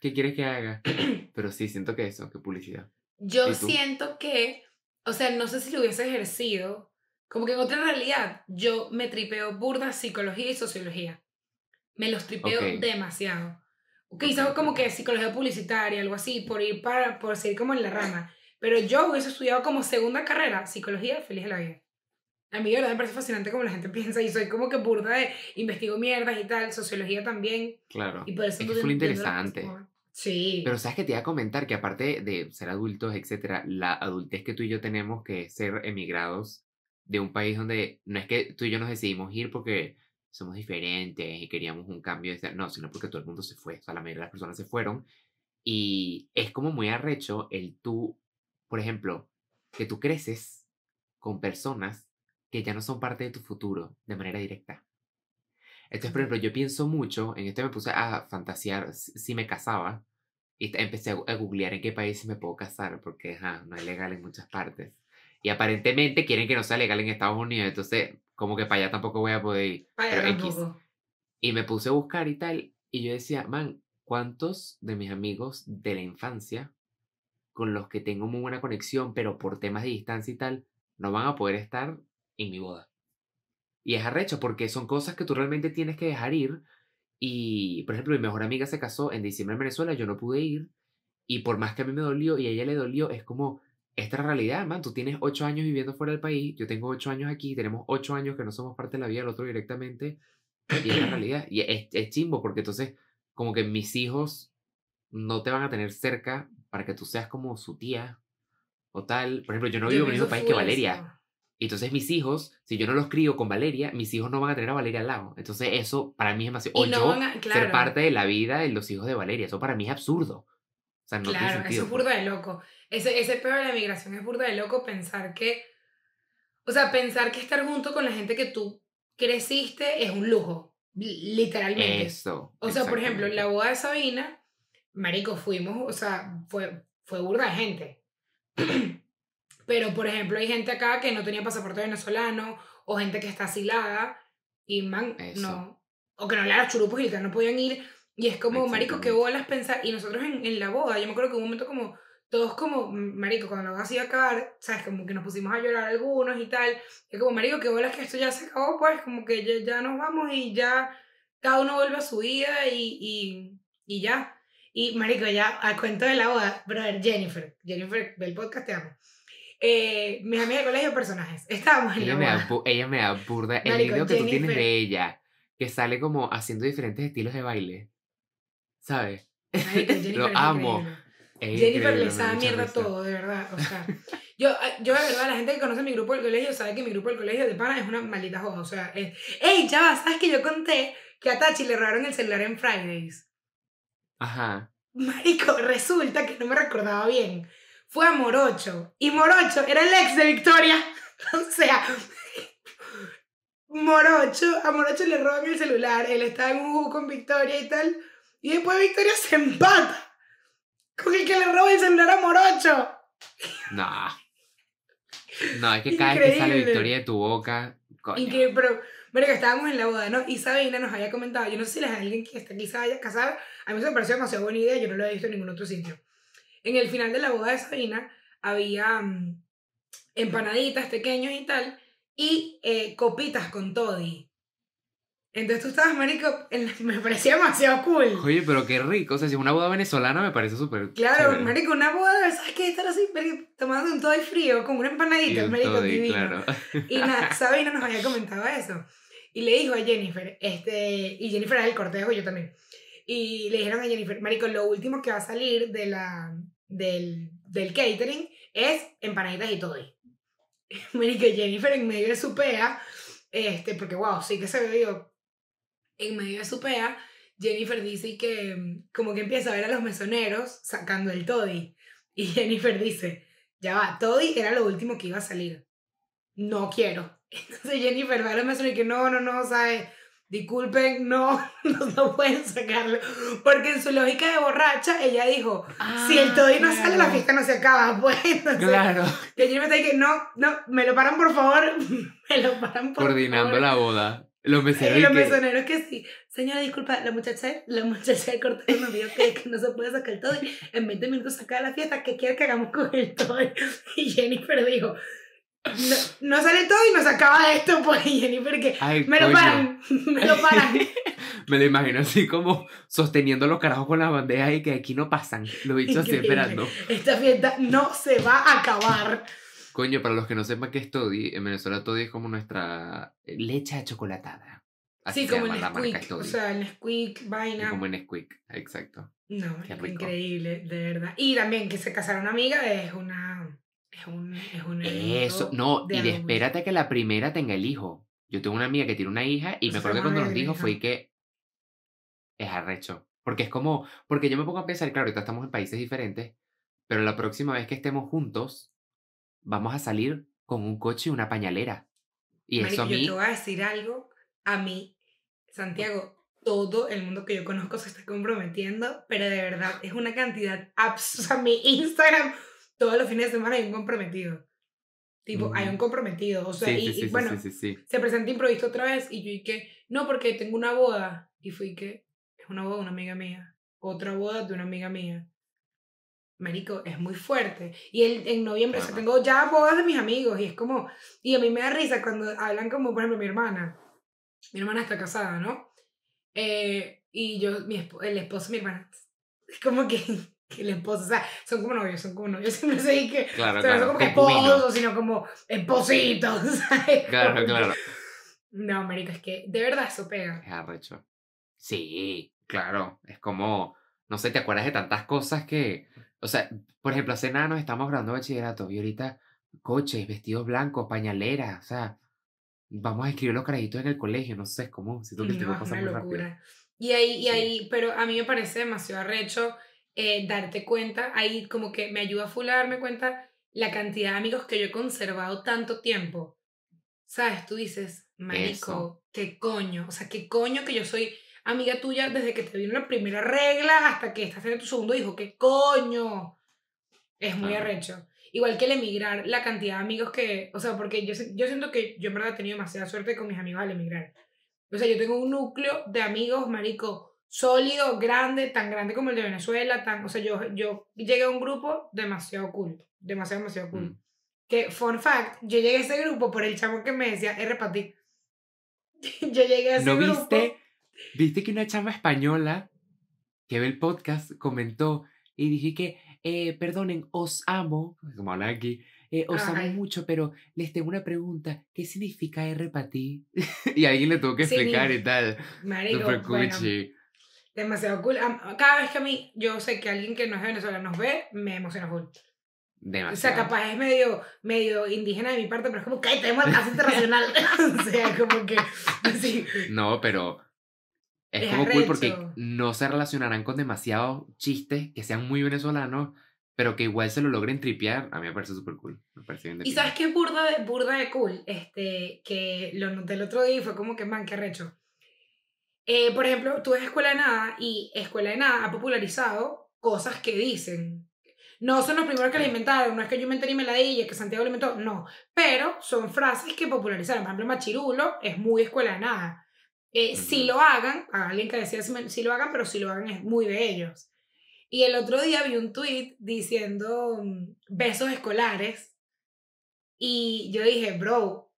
¿Qué quieres que haga? Pero sí, siento que eso, que publicidad. Yo siento que, o sea, no sé si lo hubiese ejercido, como que en otra realidad, yo me tripeo burda psicología y sociología. Me los tripeo Ok. demasiado. Quizás ok, como que psicología publicitaria, algo así, por ir para, por seguir como en la rama. Pero yo hubiese estudiado como segunda carrera, psicología, feliz de la vida. A mí de verdad me parece fascinante como la gente piensa y soy como que burda de investigo mierdas y tal, sociología también. Claro. Y por eso Es que las interesante. Sí. Pero sabes que te iba a comentar que aparte de ser adultos, etcétera, la adultez que tú y yo tenemos que es ser emigrados de un país donde no es que tú y yo nos decidimos ir porque somos diferentes y queríamos un cambio de no, sino porque todo el mundo se fue, o sea, la mayoría de las personas se fueron y es como muy arrecho el tú, por ejemplo, que tú creces con personas que ya no son parte de tu futuro de manera directa. Entonces, por ejemplo, yo pienso mucho, en esto me puse a fantasear si me casaba y empecé a, googlear en qué país me puedo casar, porque ajá, no es legal en muchas partes. Y aparentemente quieren que no sea legal en Estados Unidos, entonces como que para allá tampoco voy a poder ir. Pero X. Y me puse a buscar y tal, y yo decía, man, ¿cuántos de mis amigos de la infancia, con los que tengo muy buena conexión, pero por temas de distancia y tal, no van a poder estar en mi boda? Y es arrecho porque son cosas que tú realmente tienes que dejar ir. Y, por ejemplo, mi mejor amiga se casó en diciembre en Venezuela, yo no pude ir. Y por más que a mí me dolió y a ella le dolió, es como, esta es la realidad, man. Tú tienes ocho años viviendo fuera del país, yo tengo ocho años aquí, tenemos ocho años que no somos parte de la vida del otro directamente. Y es la realidad. Y es, es chimbo porque entonces, como que mis hijos no te van a tener cerca para que tú seas como su tía o tal. Por ejemplo, yo no vivo en el mismo país que Valeria. eso. Y entonces mis hijos, si yo no los crío con Valeria, mis hijos no van a tener a Valeria al lado. Entonces eso para mí es demasiado... O no yo a- ser parte de la vida de los hijos de Valeria. Eso para mí es absurdo. O sea, no tiene Claro, sentido. eso es pues. burda de loco. Ese, ese peor de la migración es burda de loco pensar que. O sea, pensar que estar junto con la gente que tú creciste es un lujo. li- Literalmente. Eso. O sea, por ejemplo, en la boda de Sabina, Marico, fuimos, o sea, fue, fue burda de gente. Pero, por ejemplo, hay gente acá que no tenía pasaporte venezolano, o gente que está asilada, y man, Eso. no. O que no le churupos y tal, no podían ir. Y es como, Marico, qué bolas pensar. Y nosotros en, en la boda, yo me acuerdo que un momento como, todos como, Marico, cuando la boda se iba a acabar, ¿sabes? Como que nos pusimos a llorar algunos y tal. Y como, Marico, qué bolas que esto ya se acabó, pues, como que ya, ya nos vamos y ya cada uno vuelve a su vida y, y, y ya. Y, marico, ya al cuento de la boda, brother, Jennifer, Jennifer del podcast, te amo. Eh, mis amigas de colegio, personajes. Estábamos en Ella la me, da, boda. ella me da burda. El video que tú tienes Jennifer. de ella, que sale como haciendo diferentes estilos de baile. ¿Sabes? Lo amo. Es Jennifer le sabe mierda risa. todo, de verdad. O sea, Yo, eh, yo de verdad, la gente que conoce mi grupo del colegio sabe que mi grupo del colegio de pana es una maldita joda. O sea, es. ¡Ey, chaval! ¿Sabes que yo conté que a Tachi le robaron el celular en Fridays? Ajá. Marico, resulta que no me recordaba bien. Fue a Morocho. Y Morocho era el ex de Victoria. O sea, Morocho, a Morocho le roban el celular. Él estaba en un jugo con Victoria y tal. Y después Victoria se empata con el que le roba el celular a Morocho. No. No, es que cada vez que sale Increíble. victoria de tu boca. Coño. Increíble, pero, marico, estábamos en la boda, ¿no? Y Sabina nos había comentado, yo no sé si la- alguien que está aquí se vaya a casar, a mí me pareció demasiado buena idea, yo no lo he visto en ningún otro sitio. En el final de la boda de Sabina había mm, empanaditas pequeños y tal, y eh, copitas con toddy. Entonces tú estabas, marico, en la- me parecía demasiado cool. Oye, pero qué rico. O sea, si es una boda venezolana me parece súper. Claro, chévere. marico, una boda, ¿sabes qué? Estar así, marico, tomando un toddy frío con una Y empanadita, un marico, toddy, divino. claro. Y nada, Sabina nos había comentado eso. Y le dijo a Jennifer, este, y Jennifer era el cortejo, yo también. Y le dijeron a Jennifer, Marico, lo último que va a salir de la, del, del catering es empanaditas y todo. Marico, Jennifer en medio de su pea, este, porque wow, sí que se vio en medio de su pea, Jennifer dice que mm, como que empieza a ver a los mesoneros sacando el toddy. Y Jennifer dice, ya va, toddy era lo último que iba a salir. No quiero. Entonces Jennifer va a los mesoneros y que no, no, no, ¿sabes? Disculpen, no, no, no pueden sacarlo. Porque en su lógica de borracha, ella dijo, si el toddy no sale, la fiesta no se acaba. Pues, entonces, Claro. y Jennifer ahí que no, no, me lo paran por favor, me lo paran por Coordinando favor. la boda. Los meseros. Los mesoneros que sí. Señora, disculpa, la muchacha, la muchacha del cortejo nos dijo que, que no se puede sacar el todo. En 20 minutos saca la fiesta. ¿Qué quiere que hagamos con el todo? Y Jennifer dijo, no, no sale el todo y nos acaba esto. Pues Jennifer que, Ay, me lo coño. paran, me lo paran. Me lo imagino así como sosteniendo los carajos con las bandejas y que aquí no pasan. Los bichos así Increíble. esperando. Esta fiesta no se va a acabar. Coño, para los que no sepan qué es Toddy, en Venezuela Toddy es como nuestra eh, leche achocolatada. Así sí, se como llama la marca Nesquik. O sea, el Nesquik, vaina. como en Nesquik, exacto. No, Qué rico. increíble, de verdad. Y también que se casara una amiga es una. Es un. Es un Eso, no, de y de espérate a que la primera tenga el hijo. Yo tengo una amiga que tiene una hija y me acuerdo que cuando nos dijo hija. fue que es arrecho. Porque es como, porque yo me pongo a pensar, claro, ahorita estamos en países diferentes, pero la próxima vez que estemos juntos, vamos a salir con un coche y una pañalera. Y Marico, eso a yo mí, te voy a decir algo. A mí, Santiago, todo el mundo que yo conozco se está comprometiendo, pero de verdad es una cantidad absurda. mi Instagram, todos los fines de semana hay un comprometido. Tipo, hay un Ujú. comprometido. O sea, sí, y, sí, y sí, sí, bueno, se presenta improviso otra vez y yo y que, no, porque tengo una boda. Y fui que, es una boda de una amiga mía. Otra boda de una amiga mía. Marico, es muy fuerte. Y el, en noviembre, o sea, Claro. tengo ya bodas de mis amigos y es como, y a mí me da risa cuando hablan como, por ejemplo, mi hermana. Mi hermana está casada, ¿no? Eh, y yo, mi esp- el esposo de mi hermana, es como que, que el esposo, o sea, son como novios, son como novios. Siempre se dice que, Claro, o sea, no son claro. como esposos, sino como espositos, ¿sabes? Claro, Como claro. no, marico, es que de verdad eso pega. Es arrecho. Sí, claro. Es como, no sé, te acuerdas de tantas cosas que, o sea, por ejemplo, hace nada nos estamos grabando bachillerato y ahorita coches, vestidos blancos, pañaleras, o sea, vamos a escribir los carajitos en el colegio, no sé, es como, siento que No, es una muy rápido. locura. Y ahí, y Sí. ahí, pero a mí me parece demasiado arrecho eh, darte cuenta, ahí como que me ayuda full a darme cuenta la cantidad de amigos que yo he conservado tanto tiempo. ¿Sabes? Tú dices, marico, Eso. qué coño, o sea, qué coño que yo soy amiga tuya desde que te vino la primera regla hasta que estás teniendo tu segundo hijo, qué coño. Es muy Claro. arrecho. Igual que el emigrar, la cantidad de amigos que, o sea, porque yo, yo siento que yo en verdad he tenido demasiada suerte con mis amigos al emigrar. O sea, yo tengo un núcleo de amigos, marico, sólido, grande, tan grande como el de Venezuela, tan, o sea, yo, yo llegué a un grupo demasiado cool, demasiado, demasiado cool. Mm. Que, fun fact, yo llegué a ese grupo por el chamo que me decía, R para ti. yo llegué a ese ¿No grupo. viste? ¿Viste que una chama española que ve el podcast comentó y dije que, eh, perdonen, os amo, como hablan aquí, eh, os amo Ay. mucho, pero les tengo una pregunta, ¿qué significa R para ti? y alguien le tuvo que Sí, explicar ni- y tal. Marico, Super bueno, demasiado cool. Cada vez que a mí, yo sé que alguien que no es de Venezuela nos ve, me emociona full. O Demasiado. sea, capaz es medio, medio indígena de mi parte, pero es como que tenemos internacional. o sea, como que. Sí. No, pero es, Es como cool porque no se relacionarán con demasiados chistes que sean muy venezolanos, pero que igual se lo logren tripear. A mí me parece súper cool. Me parece bien de Y sabes qué burda de, burda de cool, este, que lo noté el otro día y fue como que, man, qué arrecho. Eh, por ejemplo, tú ves Escuela de Nada y Escuela de Nada ha popularizado cosas que dicen. No son los primeros que la inventaron, no es que yo inventé ni meladilla, que Santiago lo inventó, no. Pero son frases que popularizaron. Por ejemplo, Machirulo es muy Escuela de Nada. Eh, Si Ujú. lo hagan, a alguien que decía si, si lo hagan, pero si lo hagan es muy de ellos. Y el otro día vi un tweet diciendo mm, besos escolares y yo dije, bro,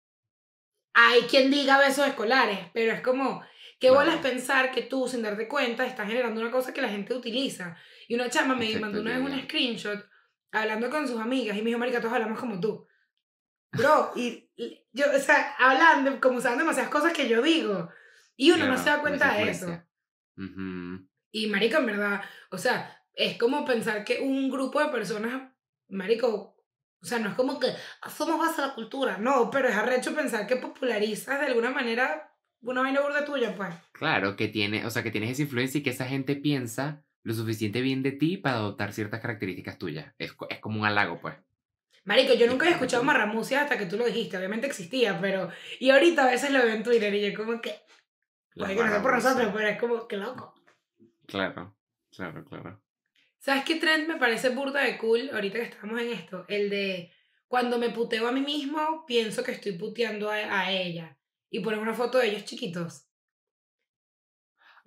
hay quien diga besos escolares, pero es como, qué Claro. bolas pensar que tú, sin darte cuenta, estás generando una cosa que la gente utiliza. Y una chama me mandó una vez un screenshot hablando con sus amigas y me dijo, marica, todos hablamos como tú. Bro, y, y yo, o sea, hablando, como saben demasiadas cosas que yo digo. Y uno no se da cuenta de eso. Y marico, en verdad, o sea, es como pensar que un grupo de personas, marico, o sea, no es como que "Ah, somos base de la cultura, no, pero es arrecho pensar que popularizas de alguna manera una vaina burda tuya, pues. Claro, que tiene, o sea, que tienes esa influencia y que esa gente piensa lo suficiente bien de ti para adoptar ciertas características tuyas. Es, es como un halago, pues. Marico, yo nunca había escuchado marramucia hasta que tú lo dijiste, obviamente existía, pero... Y ahorita a veces lo veo en Twitter y yo como que... Las Puede que no sea por nosotros, pero es como que loco. Claro, claro, claro. ¿Sabes qué trend me parece burda de cool ahorita que estamos en esto? El de cuando me puteo a mí mismo, pienso que estoy puteando a, a ella. Y ponen una foto de ellos chiquitos.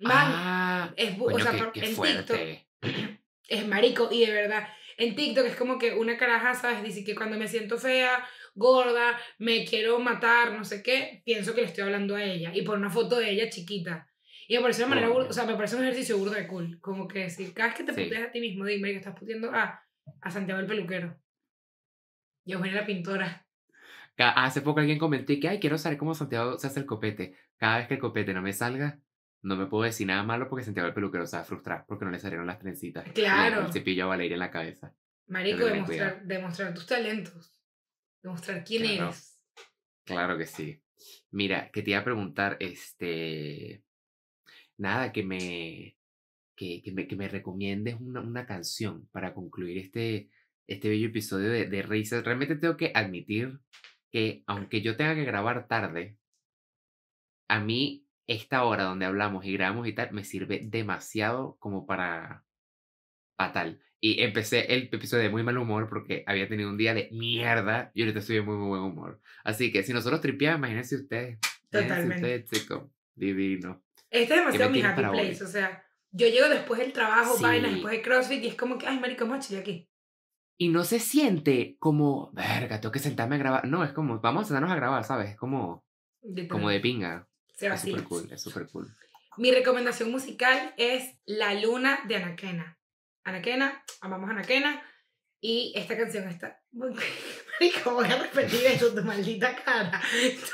Man, ah, es bu- o sea, qué, por- qué en fuerte. es marico y de verdad. En TikTok es como que una caraja, ¿sabes? Dice que cuando me siento fea, gorda, me quiero matar, no sé qué, pienso que le estoy hablando a ella. Y por una foto de ella chiquita. Y me parece una manera, o sea, me parece un ejercicio burdo de cool. Como que decir, cada vez que te Sí. puteas a ti mismo, dime que estás puteando a, a Santiago el peluquero. Y a Eugenia la pintora. Hace poco alguien comentó que, ay, quiero saber cómo Santiago se hace el copete. Cada vez que el copete no me salga, no me puedo decir nada malo porque Santiago el peluquero se va a frustrar porque no le salieron las trencitas. Claro. El cepillo a Valeria en la cabeza. Marico, demostrar, demostrar tus talentos. Demostrar quién Claro. eres. Claro que sí. Mira, que te iba a preguntar, este... Nada, que me... Que, que me, que me recomiendes una, una canción para concluir este, este bello episodio de, de Risas. Realmente tengo que admitir que aunque yo tenga que grabar tarde, a mí esta hora donde hablamos y grabamos y tal me sirve demasiado como para fatal. Y empecé el episodio de muy mal humor porque había tenido un día de mierda y ahorita estoy de muy, muy buen humor. Así que si nosotros tripeamos, imagínense ustedes. Totalmente. ustedes. Divino. Este es demasiado mi happy para hoy? place. O sea, yo llego después del trabajo, Sí. vainas, después de CrossFit y es como que, ay, marico, vamos a chillar aquí. Y no se siente como, verga, tengo que sentarme a grabar. No, es como, vamos a sentarnos a grabar, ¿sabes? Es como, como de pinga. Se Es súper cool, es súper cool. Mi recomendación musical es La Luna de Anaquena. Anaquena, amamos a Anaquena. Y esta canción está... Marico, voy a repetir eso, tu maldita cara.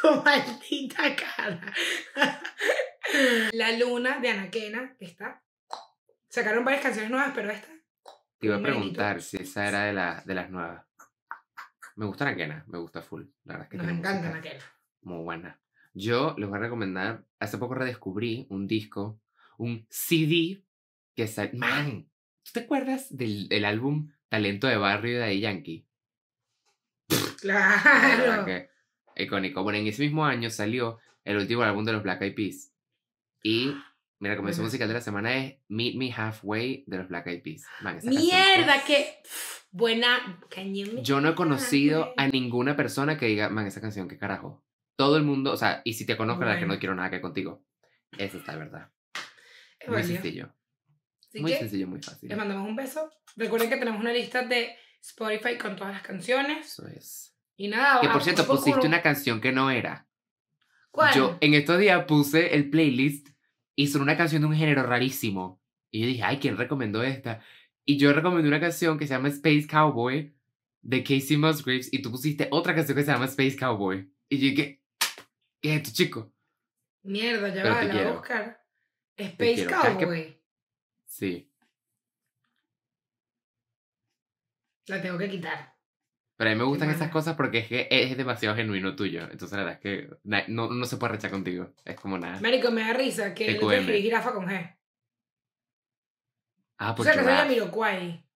Tu maldita cara. La Luna de Anaquena, que está... Sacaron varias canciones nuevas, pero esta... Te iba a preguntar si esa era de, la, de las nuevas. Me gusta Naquena, me gusta full. La verdad es que Nos tiene encanta Anaquena. muy buena. Yo les voy a recomendar, hace poco redescubrí un disco, un CD que salió... Man, ¿tú te acuerdas del, del álbum Talento de Barrio de Daddy Yankee? Claro. que icónico. Bueno, en ese mismo año salió el último álbum de los Black Eyed Peas. Y mi recomendación Buenazo. musical de la semana es Meet Me Halfway de los Black Eyed Peas. Man, Mierda, que buena. Yo no he conocido a ninguna persona que diga, man, esa canción, qué carajo. Todo el mundo, o sea, y si te conozco, la que Bueno. no quiero nada que contigo. Esa está verdad. Es Muy sencillo. Así muy que sencillo, muy fácil. les mandamos un beso. Recuerden que tenemos una lista de Spotify con todas las canciones. Eso es. Y nada, Que por cierto, por pusiste una canción que no era. ¿Cuál? Yo en estos días puse el playlist y son una canción de un género rarísimo. Y yo dije, ay, ¿quién recomendó esta? Y yo recomendé una canción que se llama Space Cowboy de Casey Musgraves y tú pusiste otra canción que se llama Space Cowboy. Y yo dije, ¿qué es esto, chico? Mierda, ya Pero va, la voy a buscar. Space Cowboy. Sí. La tengo que quitar. Pero a mí me gustan esas cosas porque es que es demasiado genuino tuyo. Entonces la verdad es que na- no, no se puede rechazar contigo. Es como nada. Marico, me da risa que TQM. te escribí jirafa con G. Ah, O por sea, que soy giraffe. Yamiroquai.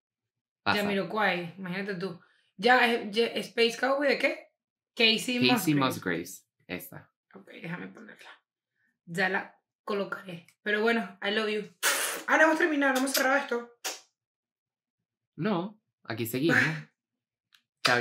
Pasa. Yamiroquai, imagínate tú. Ya, es- ya- Space Cowboy de qué? Casey, Casey Musgrave. Musgraves. Esta. Ok, déjame ponerla. Ya la colocaré. Pero bueno, I love you. Ah, no hemos terminado, no hemos cerrado esto. No, aquí seguimos. Chao.